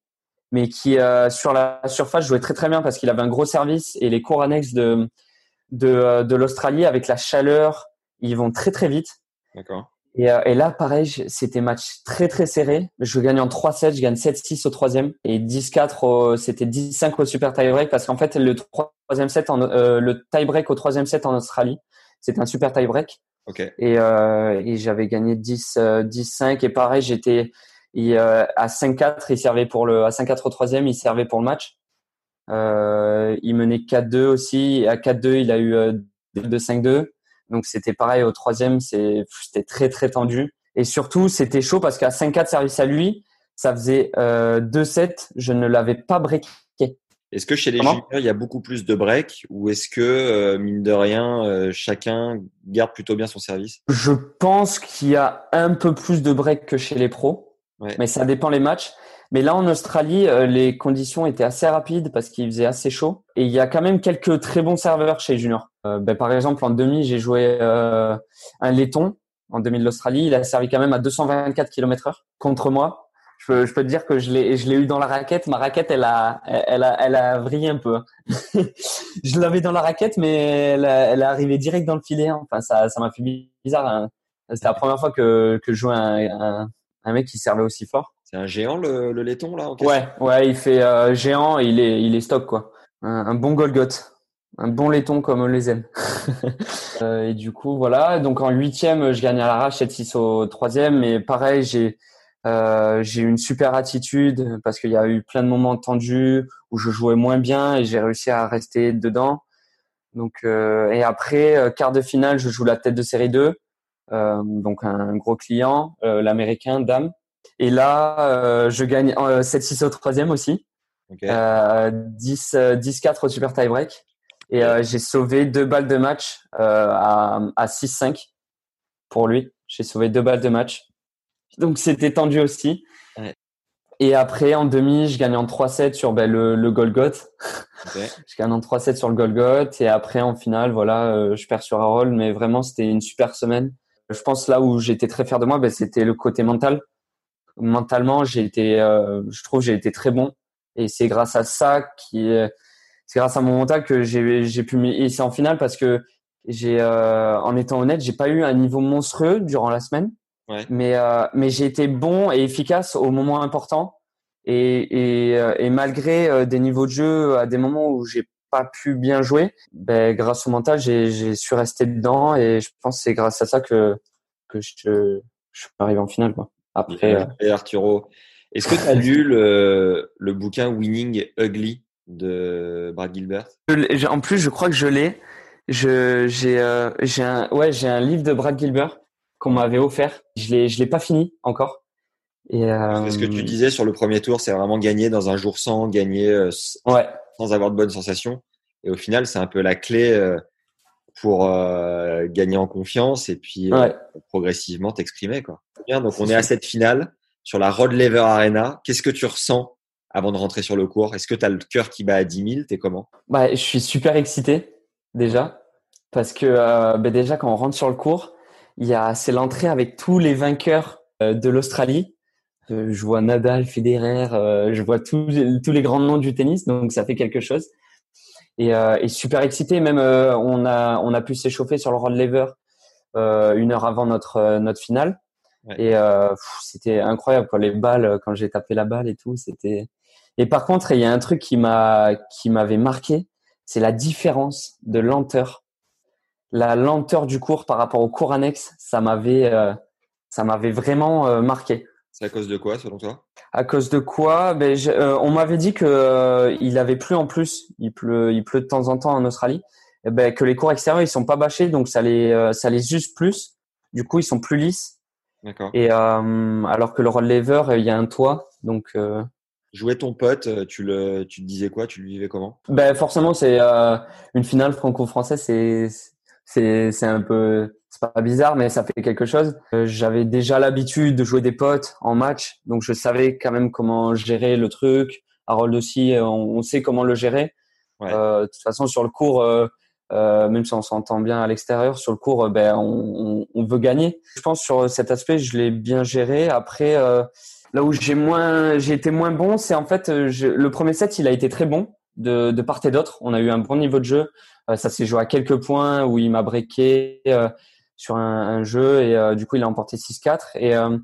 mais qui sur la surface jouait très très bien parce qu'il avait un gros service et les cours annexes de de, euh, de l'Australie avec la chaleur, ils vont très très vite. D'accord. Et, euh, et là, pareil, c'était match très très serré. Je gagne en 3-7, je gagne 7-6 au troisième et 10-4, au- c'était 10-5 au super tie-break parce qu'en fait, le troisième set, en, euh, le tie-break au troisième set en Australie, c'était un super tie-break Ok. et, euh, et j'avais gagné 10, euh, 10-5 et pareil, j'étais euh, à 5-4, il servait pour le, à 5-4 au troisième, il servait pour le match. Euh, il menait 4-2 aussi à 4-2, il a eu euh, 2-5-2. Donc c'était pareil au troisième, c'était très très tendu. Et surtout, c'était chaud parce qu'à 5-4 service à lui, ça faisait euh, 2-7, je ne l'avais pas breaké. Est-ce que chez les Comment? juniors, il y a beaucoup plus de breaks ou est-ce que, euh, mine de rien, euh, chacun garde plutôt bien son service? Je pense qu'il y a un peu plus de break que chez les pros, Ouais. mais ça dépend les matchs. Mais là, en Australie, euh, les conditions étaient assez rapides parce qu'il faisait assez chaud. Et il y a quand même quelques très bons serveurs chez Junior. Euh, ben, par exemple, en demi, j'ai joué euh, un laiton en demi de l'Australie. Il a servi quand même à 224 km heure contre moi. Je peux, je peux te dire que je l'ai, je l'ai eu dans la raquette. Ma raquette, elle a, elle a, elle a vrillé un peu. [LAUGHS] je l'avais dans la raquette, mais elle, a- elle est arrivée direct dans le filet. Enfin, ça, ça m'a fait bizarre. hein. C'était la première fois que, que je jouais un, un, un mec qui servait aussi fort. C'est un géant le, le laiton là en Ouais, ouais, il fait euh, géant il est, il est stock quoi. Un, un bon Golgoth, un bon laiton comme on les aime. [LAUGHS] Euh, et du coup, voilà. Donc en huitième, je gagne à l'arrache 7-6 au troisième. Mais pareil, j'ai euh, j'ai une super attitude parce qu'il y a eu plein de moments tendus où je jouais moins bien et j'ai réussi à rester dedans. Donc euh, et après euh, quart de finale, je joue la tête de série 2. Euh, donc un gros client, l'américain Dame. Et là, euh, je gagne euh, 7-6 au troisième aussi. Ok. Euh, 10, euh, 10-4 au super tie break. Et euh, j'ai sauvé deux balles de match euh, à, à 6-5 pour lui. J'ai sauvé deux balles de match. Donc c'était tendu aussi. Ouais. Et après, en demi, je gagne en 3-7 sur ben, le, le Golgoth. Ok. [LAUGHS] Je gagne en 3-7 sur le Golgoth. Et après, en finale, voilà, euh, je perds sur Harold. Mais vraiment, c'était une super semaine. Je pense là où j'étais très fier de moi, ben, c'était le côté mental. Mentalement, j'ai été, euh, je trouve, j'ai été très bon. Et c'est grâce à ça qui, est- c'est grâce à mon mental que j'ai, j'ai pu. Et c'est en finale parce que j'ai, euh, en étant honnête, j'ai pas eu un niveau monstrueux durant la semaine. Ouais. Mais, euh, mais j'ai été bon et efficace au moment important. Et, et, euh, et malgré euh, des niveaux de jeu à des moments où j'ai pas pu bien jouer, ben, grâce au mental, j'ai, j'ai su rester dedans. Et je pense que c'est grâce à ça que, que je, je suis arrivé en finale. Quoi. Après, euh, Et Arturo, est-ce que tu as [LAUGHS] lu le, le bouquin Winning Ugly de Brad Gilbert? En plus, je crois que je l'ai. Je, j'ai, euh, j'ai un, ouais, j'ai un livre de Brad Gilbert qu'on m'avait offert. Je l'ai, je l'ai pas fini encore. Et euh, Ce que tu disais sur le premier tour, c'est vraiment gagner dans un jour sans, gagner euh, Ouais, sans avoir de bonnes sensations. Et au final, c'est un peu la clé euh, pour euh, gagner en confiance et puis euh, progressivement t'exprimer. quoi. Bien, donc on est à cette finale sur la Rod Laver Arena. Qu'est-ce que tu ressens avant de rentrer sur le court? Est-ce que tu as le cœur qui bat à 10 000 T'es comment? Bah, je suis super excité déjà parce que euh, bah, déjà quand on rentre sur le cours, il y a c'est l'entrée avec tous les vainqueurs euh, de l'Australie. Euh, je vois Nadal, Federer, euh, je vois tous tous les grands noms du tennis, donc ça fait quelque chose. Et, euh, et super excité. Même euh, on a on a pu s'échauffer sur le Rod Laver euh, une heure avant notre notre finale. Ouais. Et euh, c'était incroyable quoi, les balles quand j'ai tapé la balle et tout. C'était. Et par contre, il y a un truc qui m'a qui m'avait marqué, c'est la différence de lenteur. La lenteur du cours par rapport au cours annexe, ça m'avait euh, ça m'avait vraiment euh, marqué. C'est à cause de quoi, selon toi? À cause de quoi? Ben, je- euh, On m'avait dit que euh, il avait plu en plus. Il pleut, il pleut de temps en temps en Australie. Et ben, que les cours extérieurs ils sont pas bâchés, donc ça les, euh, ça les use plus. Du coup, ils sont plus lisses. D'accord. Et euh, alors que le roll lever, euh, il y a un toit, donc euh, Jouer ton pote, tu le, tu te disais quoi? Tu le vivais comment? Ben forcément c'est euh, une finale franco-française, c'est c'est c'est un peu c'est pas bizarre, mais ça fait quelque chose. Euh, J'avais déjà l'habitude de jouer des potes en match, donc je savais quand même comment gérer le truc. Harold aussi, euh, on, on sait comment le gérer. Ouais. Euh, de toute façon, sur le cours, euh, même si on s'entend bien à l'extérieur, sur le cours, ben on, on, on veut gagner. Je pense sur cet aspect, je l'ai bien géré. Après, là où j'ai moins, j'ai été moins bon, c'est en fait je- le premier set, il a été très bon de, de part et d'autre. On a eu un bon niveau de jeu. Ça s'est joué à quelques points où il m'a breaké sur un, un jeu et euh, du coup il a emporté 6-4 et euh,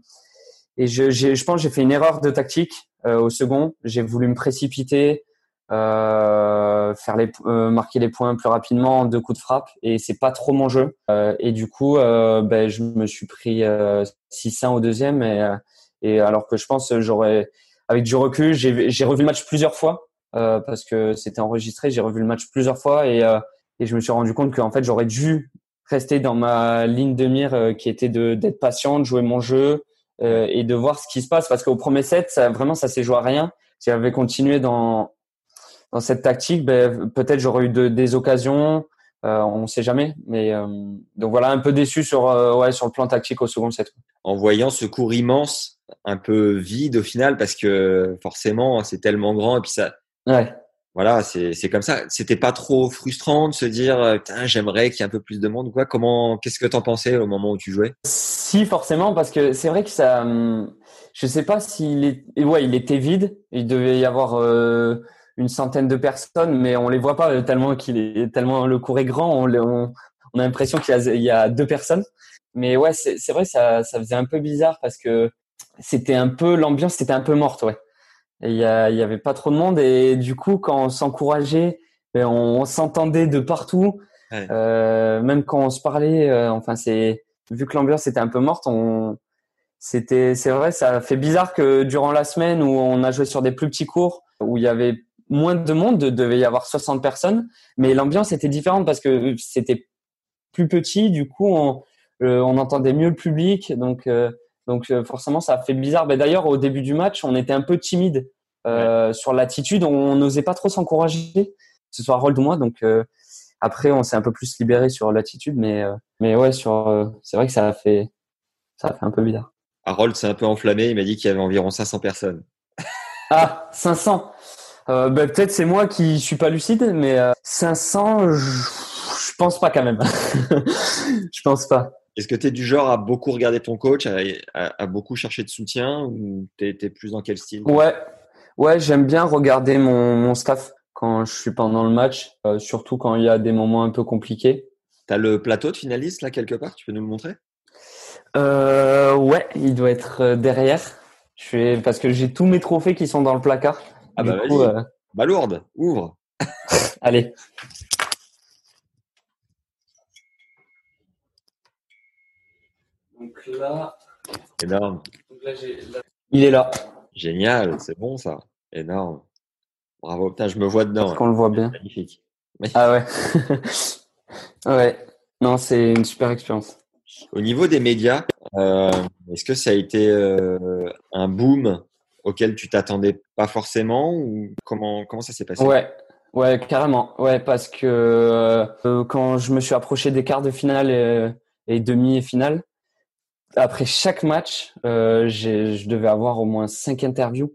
et je, je pense j'ai fait une erreur de tactique euh, au second. J'ai voulu me précipiter, euh, faire les, euh, marquer les points plus rapidement en deux coups de frappe et c'est pas trop mon jeu. Euh, et du coup, ben, je me suis pris euh, 6-1 au deuxième et, et alors que je pense j'aurais, avec du recul, j'ai revu le match plusieurs fois parce que c'était enregistré. J'ai revu le match plusieurs fois et, et je me suis rendu compte qu'en fait j'aurais dû rester dans ma ligne de mire euh, qui était de d'être patient, de jouer mon jeu euh, et de voir ce qui se passe parce qu'au premier set, ça, vraiment ça s'est joué à rien. Si j'avais continué dans dans cette tactique, ben, peut-être j'aurais eu de- des occasions, euh, on sait jamais. Mais euh, donc voilà, un peu déçu sur euh, ouais sur le plan tactique au second set. En voyant ce cours immense, un peu vide au final, parce que forcément c'est tellement grand et puis ça. Ouais. Voilà, c'est comme ça. C'était pas trop frustrant de se dire, euh, j'aimerais qu'il y ait un peu plus de monde ou quoi. Comment, qu'est-ce que t'en pensais au moment où tu jouais? Si forcément, parce que c'est vrai que ça, hum, je sais pas s'il est, ouais, il était vide. Il devait y avoir euh, une centaine de personnes, mais on les voit pas euh, tellement qu'il est tellement le cours est grand. On, on, on a l'impression qu'il y y a deux personnes. Mais ouais, c'est vrai, ça, ça faisait un peu bizarre parce que c'était un peu l'ambiance, était un peu morte, ouais. Et il y, y avait pas trop de monde et du coup, quand on s'encourageait, ben, on, on s'entendait de partout. Ouais. Euh, même quand on se parlait, euh, enfin c'est vu que l'ambiance était un peu morte, on c'était c'est vrai, ça fait bizarre que durant la semaine où on a joué sur des plus petits cours où il y avait moins de monde, devait y avoir 60 personnes, mais l'ambiance était différente parce que c'était plus petit, du coup on euh, on entendait mieux le public, donc euh, donc euh, forcément ça fait bizarre. Ben, d'ailleurs au début du match, on était un peu timide euh, sur l'attitude, on n'osait pas trop s'encourager, que ce soit Harold ou moi, donc euh, après on s'est un peu plus libéré sur l'attitude, mais mais ouais sur c'est vrai que ça a fait ça a fait un peu bizarre. Harold s'est un peu enflammé. Il m'a dit qu'il y avait environ 500 personnes. [LAUGHS] Ah, 500. Euh, ben, peut-être c'est moi qui suis pas lucide, mais euh, 500, je, je pense pas quand même. [LAUGHS] je pense pas. Est-ce que tu es du genre à beaucoup regarder ton coach, à, à- à beaucoup chercher de soutien ou tu es, plus dans quel style? Ouais, ouais, j'aime bien regarder mon, mon staff quand je suis pendant le match, euh, surtout quand il y a des moments un peu compliqués. Tu as le plateau de finaliste là quelque part Tu peux nous le montrer? Euh, ouais, il doit être euh, derrière. Je suis parce que j'ai tous mes trophées qui sont dans le placard. Ah Du bah coup, euh, Bah lourde, ouvre. [LAUGHS] allez. Donc là, Énorme. il est là. Génial, c'est bon ça. Énorme. Bravo. Putain, je me vois dedans. Parce qu'on le voit bien. Magnifique. Ah ouais. [LAUGHS] ouais. Non, c'est une super expérience. Au niveau des médias, euh, est-ce que ça a été euh, un boom auquel tu t'attendais pas forcément ou comment comment ça s'est passé? Ouais. Ouais, carrément. Ouais, parce que euh, quand je me suis approché des quarts de finale et, et demi et finale, après chaque match, euh, je devais avoir au moins cinq interviews.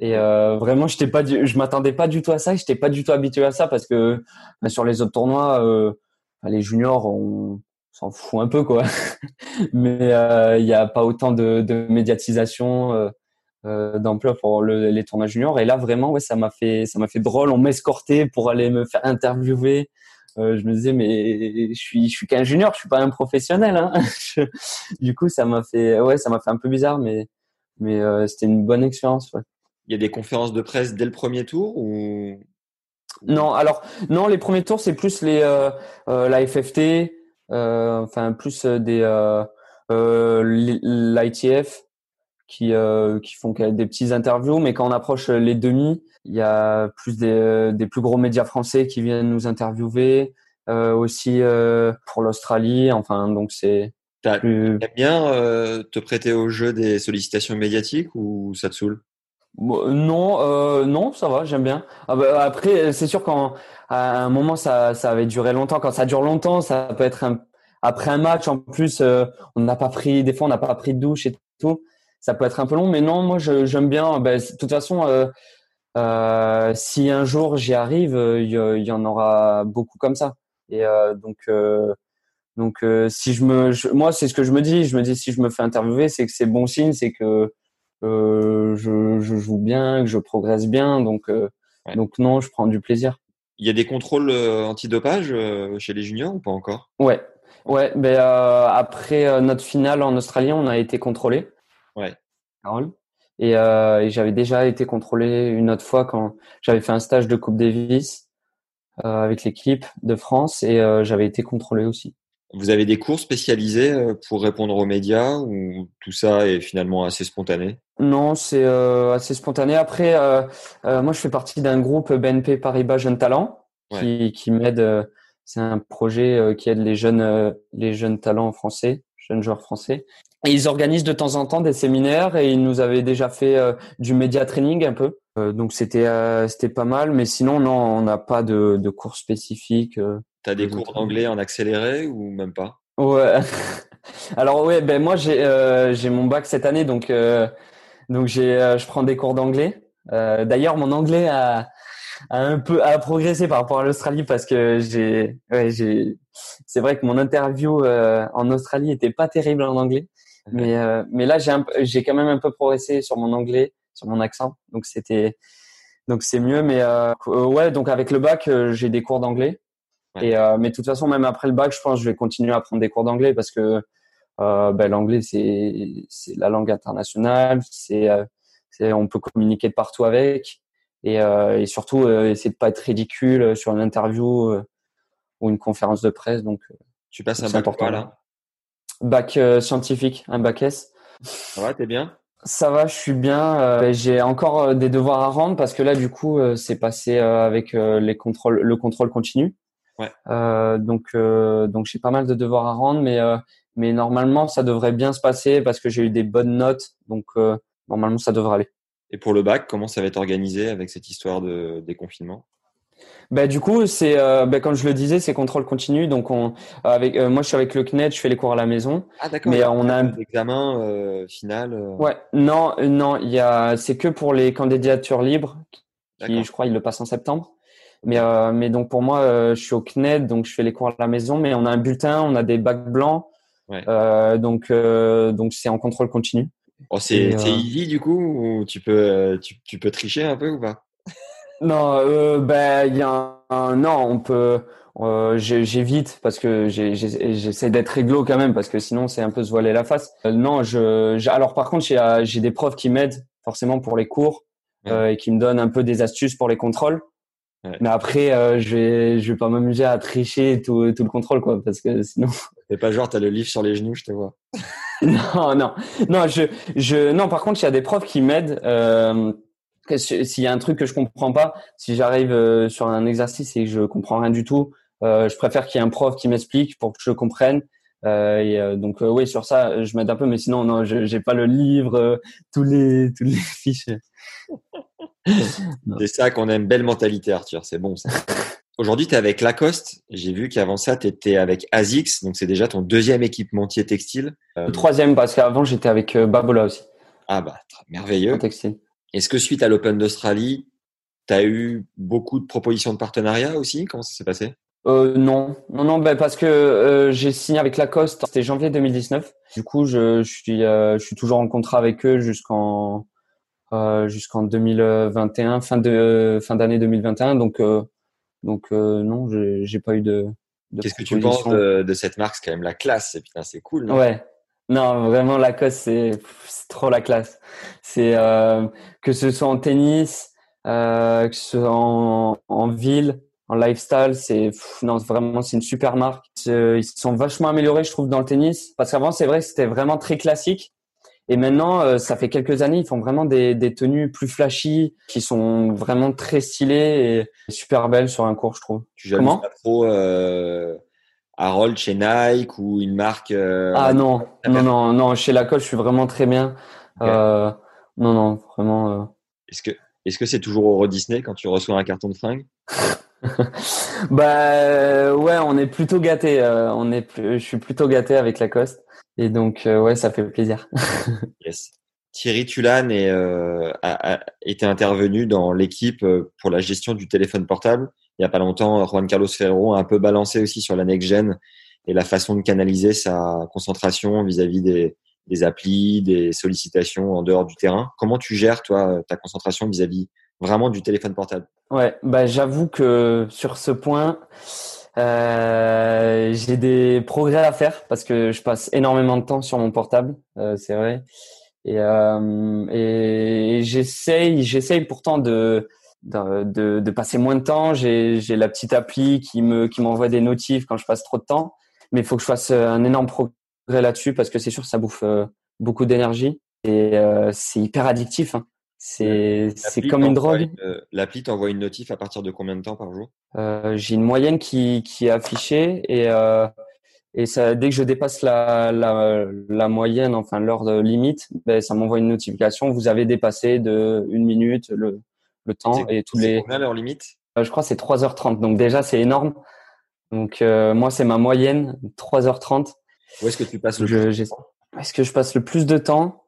Et euh, vraiment, j'étais pas, du- je m'attendais pas du tout à ça. J'étais pas du tout habitué à ça parce que ben, sur les autres tournois, euh, ben, les juniors, on s'en fout un peu quoi. [LAUGHS] Mais euh, il y a pas autant de, de médiatisation. euh, euh, d'ampleur pour le- les tournois juniors et là vraiment ouais ça m'a fait ça m'a fait drôle on m'escortait pour aller me faire interviewer Euh, je me disais mais je suis je suis qu'un junior je suis pas un professionnel hein. [LAUGHS] Du coup ça m'a fait ouais ça m'a fait un peu bizarre mais mais euh, c'était une bonne expérience ouais. Il y a des conférences de presse dès le premier tour ou non alors non les premiers tours c'est plus les euh, la FFT enfin plus des l'ITF qui euh, qui font des petites interviews mais quand on approche les demi il y a plus des, des plus gros médias français qui viennent nous interviewer euh, aussi euh, pour l'Australie. Enfin donc c'est plus T'aimes bien euh, te prêter au jeu des sollicitations médiatiques ou ça te saoule? Bon, non euh, non ça va j'aime bien. Ah bah, après c'est sûr quand à un moment ça ça avait duré longtemps. Quand ça dure longtemps ça peut être un après un match en plus euh, on n'a pas pris des fois on n'a pas pris de douche et tout ça peut être un peu long mais non moi j'aime bien Ben, de toute façon euh, euh, si un jour j'y arrive euh, il y, en aura beaucoup comme ça. Et euh, donc euh, donc euh, si je me je- moi c'est ce que je me dis. Je me dis si je me fais interviewer c'est que c'est bon signe c'est que euh, je, je joue bien que je progresse bien. Donc euh, Ouais. donc non je prends du plaisir. Il y a des contrôles euh, antidopage euh, chez les juniors ou pas encore? Ouais. Ouais ben euh, après euh, notre finale en Australie on a été contrôlé Ouais. Carole et, euh, et j'avais déjà été contrôlé une autre fois quand j'avais fait un stage de Coupe Davis euh, avec l'équipe de France et euh, j'avais été contrôlé aussi Vous avez des cours spécialisés euh, pour répondre aux médias ou tout ça est finalement assez spontané? Non, c'est assez spontané. Après, moi, je fais partie d'un groupe BNP Paribas Jeunes Talents qui, qui m'aide. c'est un projet qui aide les jeunes, les jeunes talents français, jeunes joueurs français. Et ils organisent de temps en temps des séminaires et ils nous avaient déjà fait euh, du média training un peu. Euh, donc c'était euh, c'était pas mal, mais sinon non, on n'a pas de, de cours spécifiques. euh. T'as des cours d'anglais en accéléré ou même pas? Ouais. [LAUGHS] Alors ouais, ben moi j'ai j'ai mon bac cette année, donc donc j'ai je prends des cours d'anglais. D'ailleurs, mon anglais a, a un peu a progressé par rapport à l'Australie parce que j'ai ouais j'ai c'est vrai que mon interview euh, en Australie était pas terrible en anglais, mais euh, mais là j'ai j'ai quand même un peu progressé sur mon anglais, sur mon accent, donc c'était donc c'est mieux. Mais euh, euh, ouais, donc avec le bac euh, j'ai des cours d'anglais. Ouais. Et euh, mais de toute façon, même après le bac, je pense que je vais continuer à prendre des cours d'anglais parce que euh, ben, l'anglais c'est c'est la langue internationale, c'est euh, c'est on peut communiquer de partout avec et euh, et surtout euh, essayer de pas être ridicule sur une interview euh, ou une conférence de presse. Donc euh, Tu passes un C'est bac important, là bac euh, scientifique, un bac S. Ça va, t'es bien? Ça va, je suis bien. Euh, ben, j'ai encore euh, des devoirs à rendre parce que là, du coup, euh, c'est passé euh, avec euh, les contrôles, le contrôle continu. Ouais. Euh, donc, euh, donc j'ai pas mal de devoirs à rendre, mais euh, mais normalement, ça devrait bien se passer parce que j'ai eu des bonnes notes. Donc, euh, normalement, ça devrait aller. Et pour le bac, comment ça va être organisé avec cette histoire de déconfinement? Ben du coup, c'est euh, ben, comme je le disais, c'est contrôle continu. Donc, on avec euh, moi, je suis avec le CNED, je fais les cours à la maison. Ah d'accord. Mais on a un un- examen euh, final. euh, Ouais, non, non, il y a, c'est que pour les candidatures libres, qui, je crois, ils le passent en septembre. Mais, mais donc pour moi, je suis au CNED, donc je fais les cours à la maison, mais on a un bulletin, on a des bacs blancs, Ouais. donc donc c'est en contrôle continu. Oh, c'est euh, easy du coup ou tu peux euh, tu, tu peux tricher un peu ou pas? Non, euh, ben il y a un, un- non, on peut, euh, j'évite parce que j'essaie d'être réglo quand même parce que sinon c'est un peu se voiler la face. Euh, non, je, alors par contre j'ai des profs qui m'aident forcément pour les cours euh, et qui me donnent un peu des astuces pour les contrôles. Ouais. Mais après, euh, je vais je vais pas m'amuser à tricher tout tout le contrôle quoi parce que sinon C'est pas genre t'as le livre sur les genoux, je te vois. [LAUGHS] non non non je je non par contre il y a des profs qui m'aident. Euh, s'il y a un truc que je comprends pas, si j'arrive euh, sur un exercice et que je comprends rien du tout, euh, je préfère qu'il y ait un prof qui m'explique pour que je comprenne. Euh, et donc oui sur ça je m'aide un peu mais sinon non je j'ai pas le livre tous les tous les fiches C'est ça qu'on aime, belle mentalité Arthur, c'est bon ça. [LAUGHS] Aujourd'hui, tu es avec Lacoste. J'ai vu qu'avant ça, tu étais avec ASICS, donc c'est déjà ton deuxième équipementier textile. Euh, le troisième parce qu'avant j'étais avec euh, Babola aussi ah bah, merveilleux. en textile Est-ce que suite à l'Open d'Australie, tu as eu beaucoup de propositions de partenariat aussi? Comment ça s'est passé? Euh, non, non, non, ben parce que euh, j'ai signé avec Lacoste, c'était janvier 2019. Du coup, je, je suis, euh, je suis toujours en contrat avec eux jusqu'en jusqu'en 2021, fin de fin d'année 2021. Donc, donc euh, non, j'ai pas eu de. de Qu'est-ce que tu penses de, de cette marque? C'est quand même la classe. Et putain, c'est cool. non? Ouais. Non, vraiment Lacoste, c'est c'est trop la classe. C'est euh, que ce soit en tennis, euh, que ce soit en, en ville, en lifestyle, c'est non vraiment c'est une super marque. Ils se sont vachement améliorés, je trouve, dans le tennis. Parce qu'avant, c'est vrai que c'était vraiment très classique. Et maintenant, euh, ça fait quelques années, ils font vraiment des, des tenues plus flashy, qui sont vraiment très stylées et super belles sur un court, je trouve. Tu Comment pas trop euh, Harold chez Nike ou une marque euh, Ah non, non, non, non, chez Lacoste, je suis vraiment très bien. Euh, non, non, vraiment. euh, Est-ce que est-ce que c'est toujours Euro Disney quand tu reçois un carton de fringues? [LAUGHS] Bah ouais, on est plutôt gâté. euh, on est, plus- je suis plutôt gâté avec Lacoste et donc euh, ouais, ça fait plaisir. [LAUGHS] Yes. Thierry Tulane est, euh, a, a été intervenu dans l'équipe euh, pour la gestion du téléphone portable. Il y a pas longtemps, Juan Carlos Ferrero a un peu balancé aussi sur la next gen et la façon de canaliser sa concentration vis-à-vis des, des applis, des sollicitations en dehors du terrain. Comment tu gères toi ta concentration vis-à-vis vraiment du téléphone portable? Ouais, bah j'avoue que sur ce point, euh, j'ai des progrès à faire parce que je passe énormément de temps sur mon portable, euh, c'est vrai. Et, euh, et j'essaye, j'essaye pourtant de, de, de, passer moins de temps. J'ai, j'ai la petite appli qui me, qui m'envoie des notifs quand je passe trop de temps. Mais il faut que je fasse un énorme progrès là-dessus parce que c'est sûr que ça bouffe euh, beaucoup d'énergie et euh, c'est hyper addictif. Hein. C'est, comme une t'envoie drogue. une- L'appli t'envoie une notif à partir de combien de temps par jour? Euh, j'ai une moyenne qui, qui est affichée et, euh, et ça, dès que je dépasse la, la, la moyenne, enfin l'heure de limite, ben, ça m'envoie une notification. Vous avez dépassé de une minute le, le temps et tous les. combien leur limite? Euh, je crois que c'est 3h30. Donc déjà c'est énorme Donc euh, moi, c'est ma moyenne, 3h30. Où est-ce que tu passes le Je- plus Est-ce que je passe le plus de temps?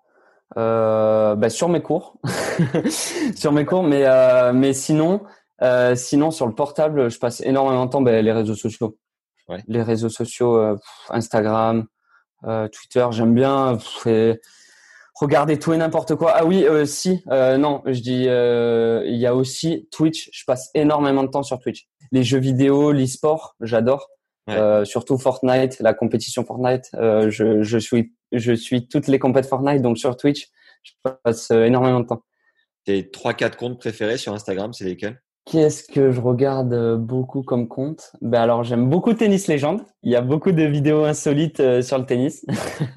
Euh, bah, sur mes cours, [LAUGHS] sur mes cours, mais euh, mais sinon, euh, sinon sur le portable, je passe énormément de temps bah, les réseaux sociaux, Ouais. les réseaux sociaux, euh, pff, Instagram, euh, Twitter, j'aime bien pff, et regarder tout et n'importe quoi. Ah oui, euh, si, euh, non, je dis, euh, il y a aussi Twitch. Je passe énormément de temps sur Twitch. Les jeux vidéo, l'e-sport, j'adore. Ouais. Euh, surtout Fortnite, la compétition Fortnite. Euh, je, je suis, je suis toutes les compètes Fortnite, donc sur Twitch, je passe euh, énormément de temps. Tes 3-4 comptes préférés sur Instagram, c'est lesquels? Qu'est-ce que je regarde euh, beaucoup comme compte? Ben alors j'aime beaucoup Tennis Légende. Il y a beaucoup de vidéos insolites euh, sur le tennis.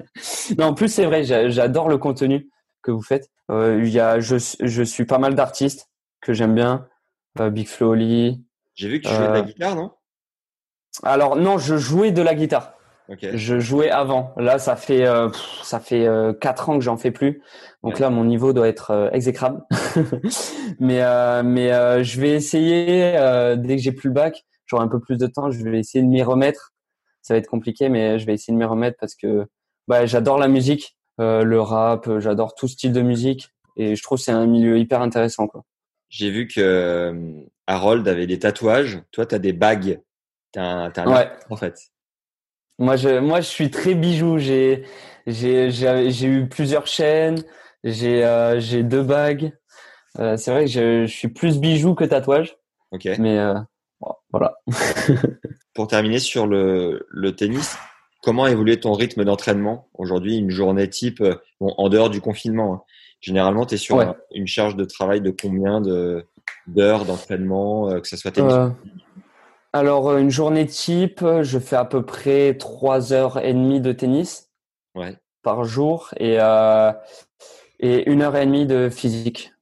[LAUGHS] non, en plus c'est vrai, j'a- j'adore le contenu que vous faites. Euh, il y a, je, je suis pas mal d'artistes que j'aime bien. Big Flo Oli. J'ai vu que tu jouais de la guitare, non? Alors non, je jouais de la guitare. Je jouais avant. Là, ça fait euh, pff, ça fait euh, quatre ans que j'en fais plus. Donc Ouais. là, mon niveau doit être euh, exécrable. [LAUGHS] mais euh, mais je vais essayer dès que j'ai plus le bac, j'aurai un peu plus de temps. Je vais essayer de m'y remettre. Ça va être compliqué, mais je vais essayer de m'y remettre parce que bah, j'adore la musique, le rap, j'adore tout style de musique et je trouve que c'est un milieu hyper intéressant quoi. J'ai vu que Harold avait des tatouages. Toi, tu as des bagues. T'as un, Ouais. artiste, en fait. Moi, je, moi, je suis très bijou. J'ai, j'ai, j'ai, j'ai eu plusieurs chaînes. J'ai, euh, j'ai deux bagues. Euh, c'est vrai que je, je suis plus bijou que tatouage, Ok. mais euh, bon, voilà. [LAUGHS] Pour terminer sur le, le tennis, comment a évolué ton rythme d'entraînement aujourd'hui, une journée type, bon, en dehors du confinement hein. Généralement, tu es sur Ouais. une charge de travail de combien de d'heures d'entraînement, que ce soit tennis alors, euh, une journée type, je fais à peu près trois heures et demie de tennis Ouais. par jour et euh, et une heure et demie de physique.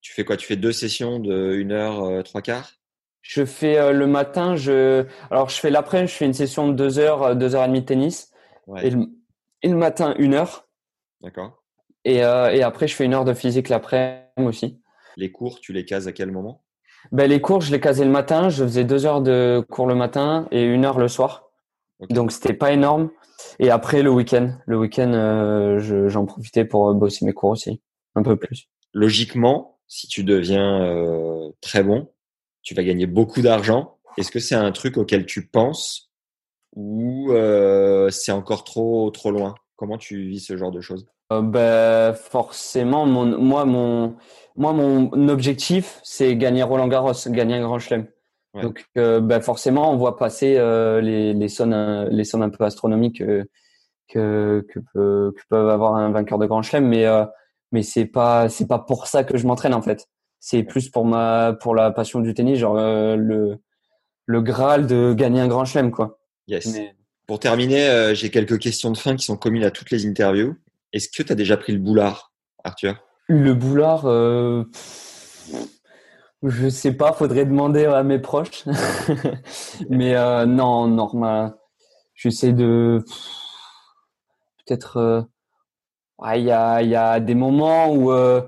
Tu fais quoi? Tu fais deux sessions de 1 heure, euh, trois quarts? Je fais euh, le matin, je, alors je fais l'après, je fais une session de deux heures, euh, deux heures et demie de tennis Ouais. et le, et le matin une heure. D'accord. Et, euh, et après, je fais une heure de physique l'après-midi aussi. Les cours, tu les cases à quel moment? Ben, les cours, je les casais le matin. Je faisais deux heures de cours le matin et une heure le soir. Ok. Donc, c'était pas énorme. Et après, le week-end. Le week-end, euh, je- j'en profitais pour euh, bosser mes cours aussi. Un peu plus. Logiquement, si tu deviens euh, très bon, tu vas gagner beaucoup d'argent. Est-ce que c'est un truc auquel tu penses ou euh, c'est encore trop trop loin? Comment tu vis ce genre de choses? Ben, forcément, mon, moi, mon, moi, mon objectif, c'est gagner Roland Garros, gagner un grand chelem. Ouais. Donc, euh, ben, forcément, on voit passer euh, les, les, sommes, un- les un peu astronomiques euh, que, que, peut- que peuvent avoir un vainqueur de grand chelem, mais, euh, mais c'est pas, c'est pas pour ça que je m'entraîne, en fait. C'est plus pour ma, pour la passion du tennis, genre euh, le, le graal de gagner un grand chelem, quoi. Yes. Mais- Pour terminer, euh, j'ai quelques questions de fin qui sont communes à toutes les interviews. Est-ce que tu as déjà pris le boulard, Arthur? Le boulard, euh, je sais pas, faudrait demander à mes proches. [LAUGHS] Mais euh, non, normal. J'essaie de peut-être. euh, ouais, Il y a, il y a des moments où, euh,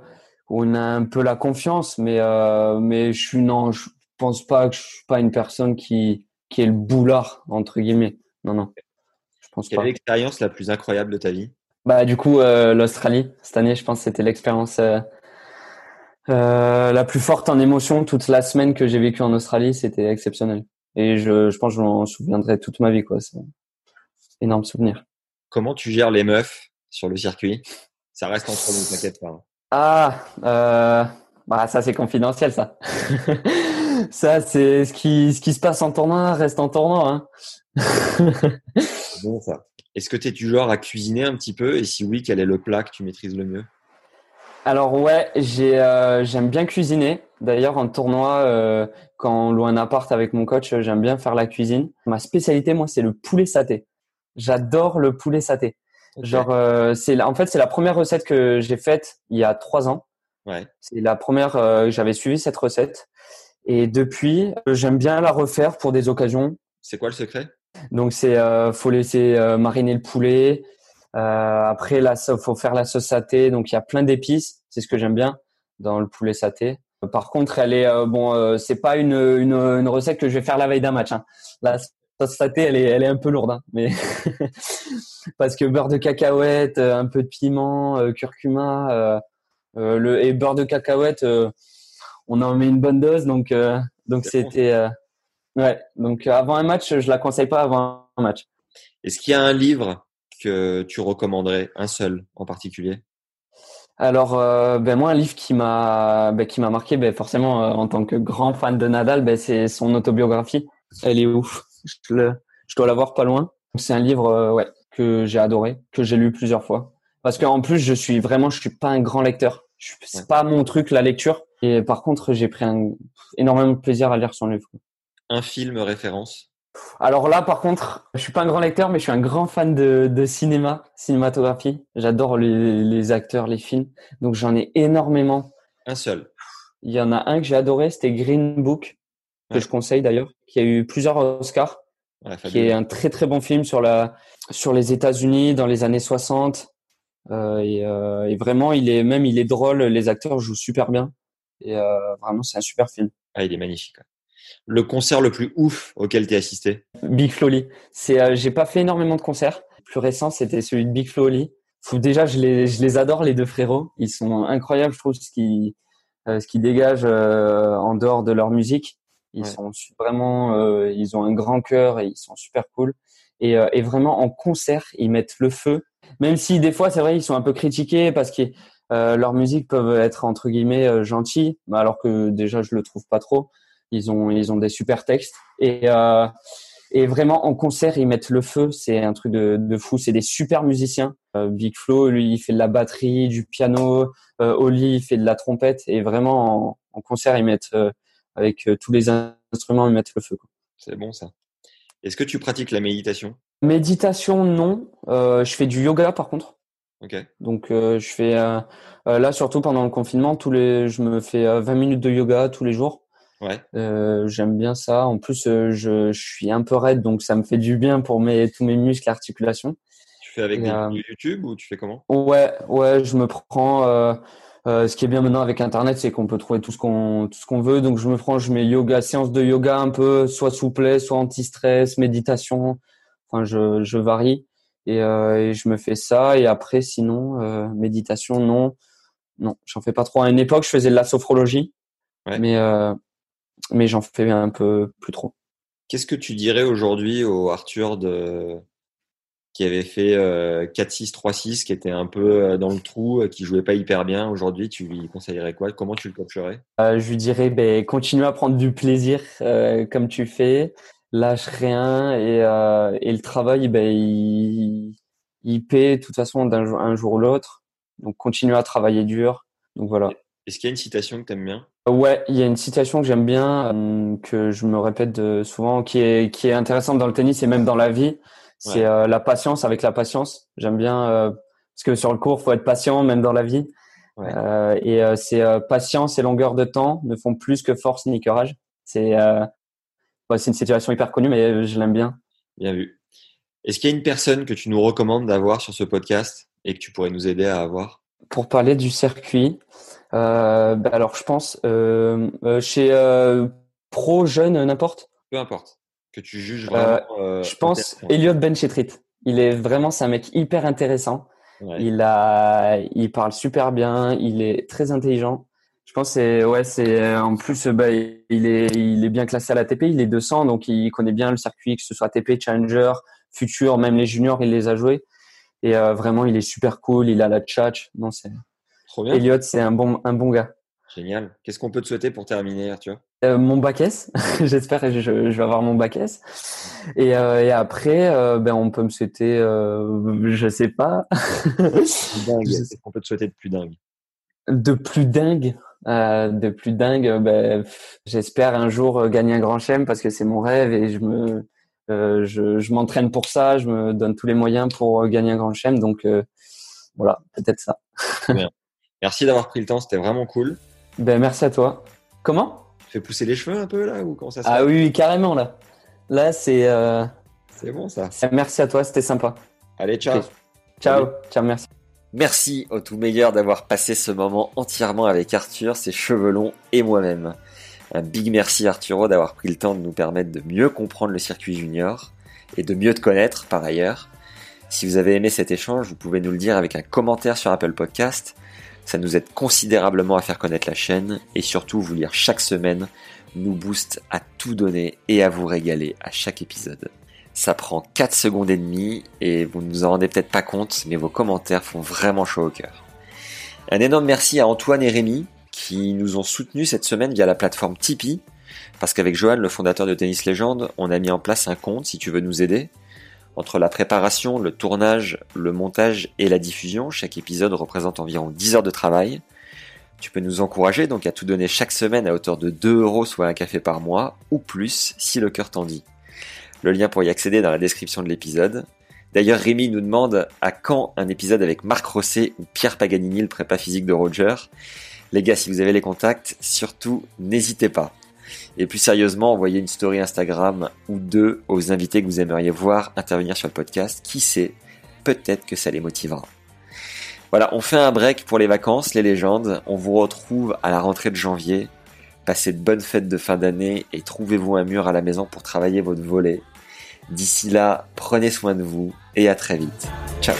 où on a un peu la confiance, mais euh, mais je suis non, je pense pas que je suis pas une personne qui qui est le boulard entre guillemets. Non non, je pense Quelle pas. est l'expérience la plus incroyable de ta vie? Bah du coup euh, l'Australie cette année je pense c'était l'expérience euh, euh, la plus forte en émotion toute la semaine que j'ai vécue en Australie c'était exceptionnel et je, je pense que je m'en souviendrai toute ma vie quoi c'est un énorme souvenir Comment tu gères les meufs sur le circuit? Ça reste entre nous, t'inquiète pas. hein. ah euh, bah ça c'est confidentiel ça [LAUGHS] ça c'est ce qui ce qui se passe en tournoi reste en tournoi hein. Bon, ça. Est-ce que tu es du genre à cuisiner un petit peu? Et si oui, quel est le plat que tu maîtrises le mieux? Alors ouais, j'ai euh, j'aime bien cuisiner. D'ailleurs en tournoi, euh, quand on loue un appart avec mon coach, euh, j'aime bien faire la cuisine. Ma spécialité, moi, c'est le poulet saté. J'adore le poulet saté. Genre, euh, c'est la- en fait c'est la première recette que j'ai faite il y a trois ans. Ouais. C'est la première j'avais suivi cette recette et depuis j'aime bien la refaire pour des occasions. C'est quoi le secret? Donc c'est euh, faut laisser euh, mariner le poulet. Euh, après là, faut faire la sauce saté. Donc il y a plein d'épices. C'est ce que j'aime bien dans le poulet saté. Par contre, elle est euh, bon. Euh, c'est pas une, une une recette que je vais faire la veille d'un match. Hein. Là, staté, elle est, elle est un peu lourde, hein, mais [LAUGHS] parce que beurre de cacahuète, un peu de piment, euh, curcuma, euh, euh, le et beurre de cacahuète, euh, on en met une bonne dose, donc euh, donc bon, c'était euh, ouais. Donc euh, avant un match, je la conseille pas avant un match. Est-ce qu'il y a un livre que tu recommanderais, un seul en particulier? Alors, euh, ben moi, un livre qui m'a ben, qui m'a marqué, ben, forcément, euh, en tant que grand fan de Nadal, ben, c'est son autobiographie. Elle est ouf. Je, le, je dois l'avoir pas loin. C'est un livre, euh, ouais, que j'ai adoré, que j'ai lu plusieurs fois. Parce qu'en plus, je suis vraiment, je suis pas un grand lecteur. C'est Ouais. pas mon truc la lecture. Et par contre, j'ai pris un, énormément de plaisir à lire son livre. Un film référence? Alors là, par contre, je suis pas un grand lecteur, mais je suis un grand fan de, de cinéma, cinématographie. J'adore les, les acteurs, les films. Donc j'en ai énormément. Un seul. Il y en a un que j'ai adoré, c'était Green Book, que Ouais. je conseille d'ailleurs, qui a eu plusieurs Oscars, Ouais, qui est un très très bon film sur la sur les États-Unis dans les années 60. Euh, et, euh, et vraiment, il est même il est drôle, les acteurs jouent super bien. Et euh, vraiment, c'est un super film. Ah, il est magnifique. Le concert le plus ouf auquel tu as assisté? Big Flo Oli. C'est, euh, j'ai pas fait énormément de concerts. Le plus récent, c'était celui de Big Flo. Faut- déjà, je les, je les adore les deux frérots. Ils sont incroyables, je trouve, ce qui, euh, ce qu'ils dégagent euh, en dehors de leur musique. Ils Ouais. sont vraiment, euh, ils ont un grand cœur et ils sont super cool. Et, et vraiment en concert, ils mettent le feu. Même si des fois, c'est vrai, ils sont un peu critiqués parce que leur musique peuvent être entre guillemets mais alors que déjà, je le trouve pas trop. Ils ont, ils ont des super textes et euh, et vraiment en concert ils mettent le feu. C'est un truc de, de fou. C'est des super musiciens. Euh, Big Flo, lui, il fait de la batterie, du piano. Euh, Oli, il fait de la trompette. Et vraiment en, en concert ils mettent euh, avec euh, tous les instruments ils mettent le feu. C'est bon ça. Est-ce que tu pratiques la méditation? Méditation non. Je fais du yoga par contre. Ok. Donc euh, je fais euh, là surtout pendant le confinement tous les je me fais euh, 20 minutes de yoga tous les jours. Ouais. Euh, j'aime bien ça. En plus, euh, je, je suis un peu raide, donc ça me fait du bien pour mes, tous mes muscles, articulations. Tu fais avec Et, des euh, YouTube ou tu fais comment? Ouais, ouais, je me prends. Ce qui est bien maintenant avec Internet, c'est qu'on peut trouver tout ce qu'on tout ce qu'on veut. Donc je me prends, je mets yoga, séance de yoga un peu, soit souplesse, soit anti-stress, méditation. Enfin, je, je varie et, euh, et je me fais ça. Et après, sinon, euh, méditation, non, non, j'en fais pas trop. À une époque, je faisais de la sophrologie, Ouais. mais euh, mais j'en fais un peu plus trop. Qu'est-ce que tu dirais aujourd'hui au Arthur de qui avait fait euh, 4-6-3-6, qui était un peu euh, dans le trou, euh, qui jouait pas hyper bien? Aujourd'hui, tu lui conseillerais quoi? Comment tu le coacherais Euh, je lui dirais, ben, continue à prendre du plaisir euh, comme tu fais, lâche rien et, et le travail, ben, il, il paie de toute façon d'un jour, un jour ou l'autre. Donc continue à travailler dur. Donc voilà. Est-ce qu'il y a une citation que tu aimes bien? Ouais, il y a une citation que j'aime bien, euh, que je me répète de- souvent, qui est qui est intéressante dans le tennis et même dans la vie. C'est Ouais. euh, la patience avec la patience. J'aime bien euh, parce que sur le court, faut être patient même dans la vie. Ouais. Euh, et euh, c'est euh, patience et longueur de temps ne font plus que force ni courage. C'est euh, ouais, c'est une situation hyper connue, mais je l'aime bien. Bien vu. Est-ce qu'il y a une personne que tu nous recommandes d'avoir sur ce podcast et que tu pourrais nous aider à avoir? Pour parler du circuit, euh, bah alors je pense euh, euh, chez euh, pro jeune n'importe. Peu importe. Que tu juges vraiment. euh, Je pense. Elliot Benchetrit. Il est vraiment, c'est un mec hyper intéressant. Ouais. Il a, il parle super bien. Il est très intelligent. Je pense c'est, ouais, c'est, euh, en plus, bah, il est, il est bien classé à la TP. Il est 200, donc il connaît bien le circuit, que ce soit TP, Challenger, Futur, même les juniors, il les a joués. Et euh, vraiment, il est super cool. Il a la tchatch. Non, c'est, Trop bien. Elliot, c'est un bon, un bon gars. Génial. Qu'est-ce qu'on peut te souhaiter pour terminer, Arthur? Euh, mon bac S, [LAUGHS] j'espère que je, je vais avoir mon bac S. Et, euh, et après, euh, ben on peut me souhaiter, je sais pas, [LAUGHS] Qu'est-ce qu'on peut te souhaiter de plus dingue? De plus dingue, de plus dingue. Ben, j'espère un jour gagner un grand chelem parce que c'est mon rêve et je me, je, je m'entraîne pour ça, je me donne tous les moyens pour gagner un grand chelem. Donc voilà, peut-être ça. [LAUGHS] Merci d'avoir pris le temps, c'était vraiment cool. Ben merci à toi. Comment? Tu fais pousser les cheveux un peu là ou comment ça se Ah oui, oui, carrément là. Là, c'est, euh, C'est bon ça. c'est- merci à toi, c'était sympa. Allez, ciao. Ciao, ciao, merci. Merci au tout meilleur d'avoir passé ce moment entièrement avec Arthur, ses cheveux longs et moi-même. Un big merci Arturo d'avoir pris le temps de nous permettre de mieux comprendre le circuit junior et de mieux te connaître par ailleurs. Si vous avez aimé cet échange, vous pouvez nous le dire avec un commentaire sur Apple Podcast. Ça nous aide considérablement à faire connaître la chaîne et surtout vous lire chaque semaine nous booste à tout donner et à vous régaler à chaque épisode. Ça prend 4 secondes et demie et vous ne vous en rendez peut-être pas compte, mais vos commentaires font vraiment chaud au cœur. Un énorme merci à Antoine et Rémi qui nous ont soutenus cette semaine via la plateforme Tipeee. Parce qu'avec Johan, le fondateur de Tennis Légende, on a mis en place un compte si tu veux nous aider. Entre la préparation, le tournage, le montage et la diffusion, chaque épisode représente environ 10 heures de travail. Tu peux nous encourager donc à tout donner chaque semaine à hauteur de 2 euros, soit un café par mois, ou plus si le cœur t'en dit. Le lien pour y accéder est dans la description de l'épisode. D'ailleurs, Rémi nous demande à quand un épisode avec Marc Rosset ou Pierre Paganini, le prépa physique de Roger. Les gars, si vous avez les contacts, surtout n'hésitez pas. Et plus sérieusement, envoyez une story Instagram ou deux aux invités que vous aimeriez voir intervenir sur le podcast. Qui sait, peut-être que ça les motivera. Voilà, on fait un break pour les vacances, les légendes. On vous retrouve à la rentrée de janvier. Passez de bonnes fêtes de fin d'année et trouvez-vous un mur à la maison pour travailler votre volet. D'ici là, prenez soin de vous et à très vite. Ciao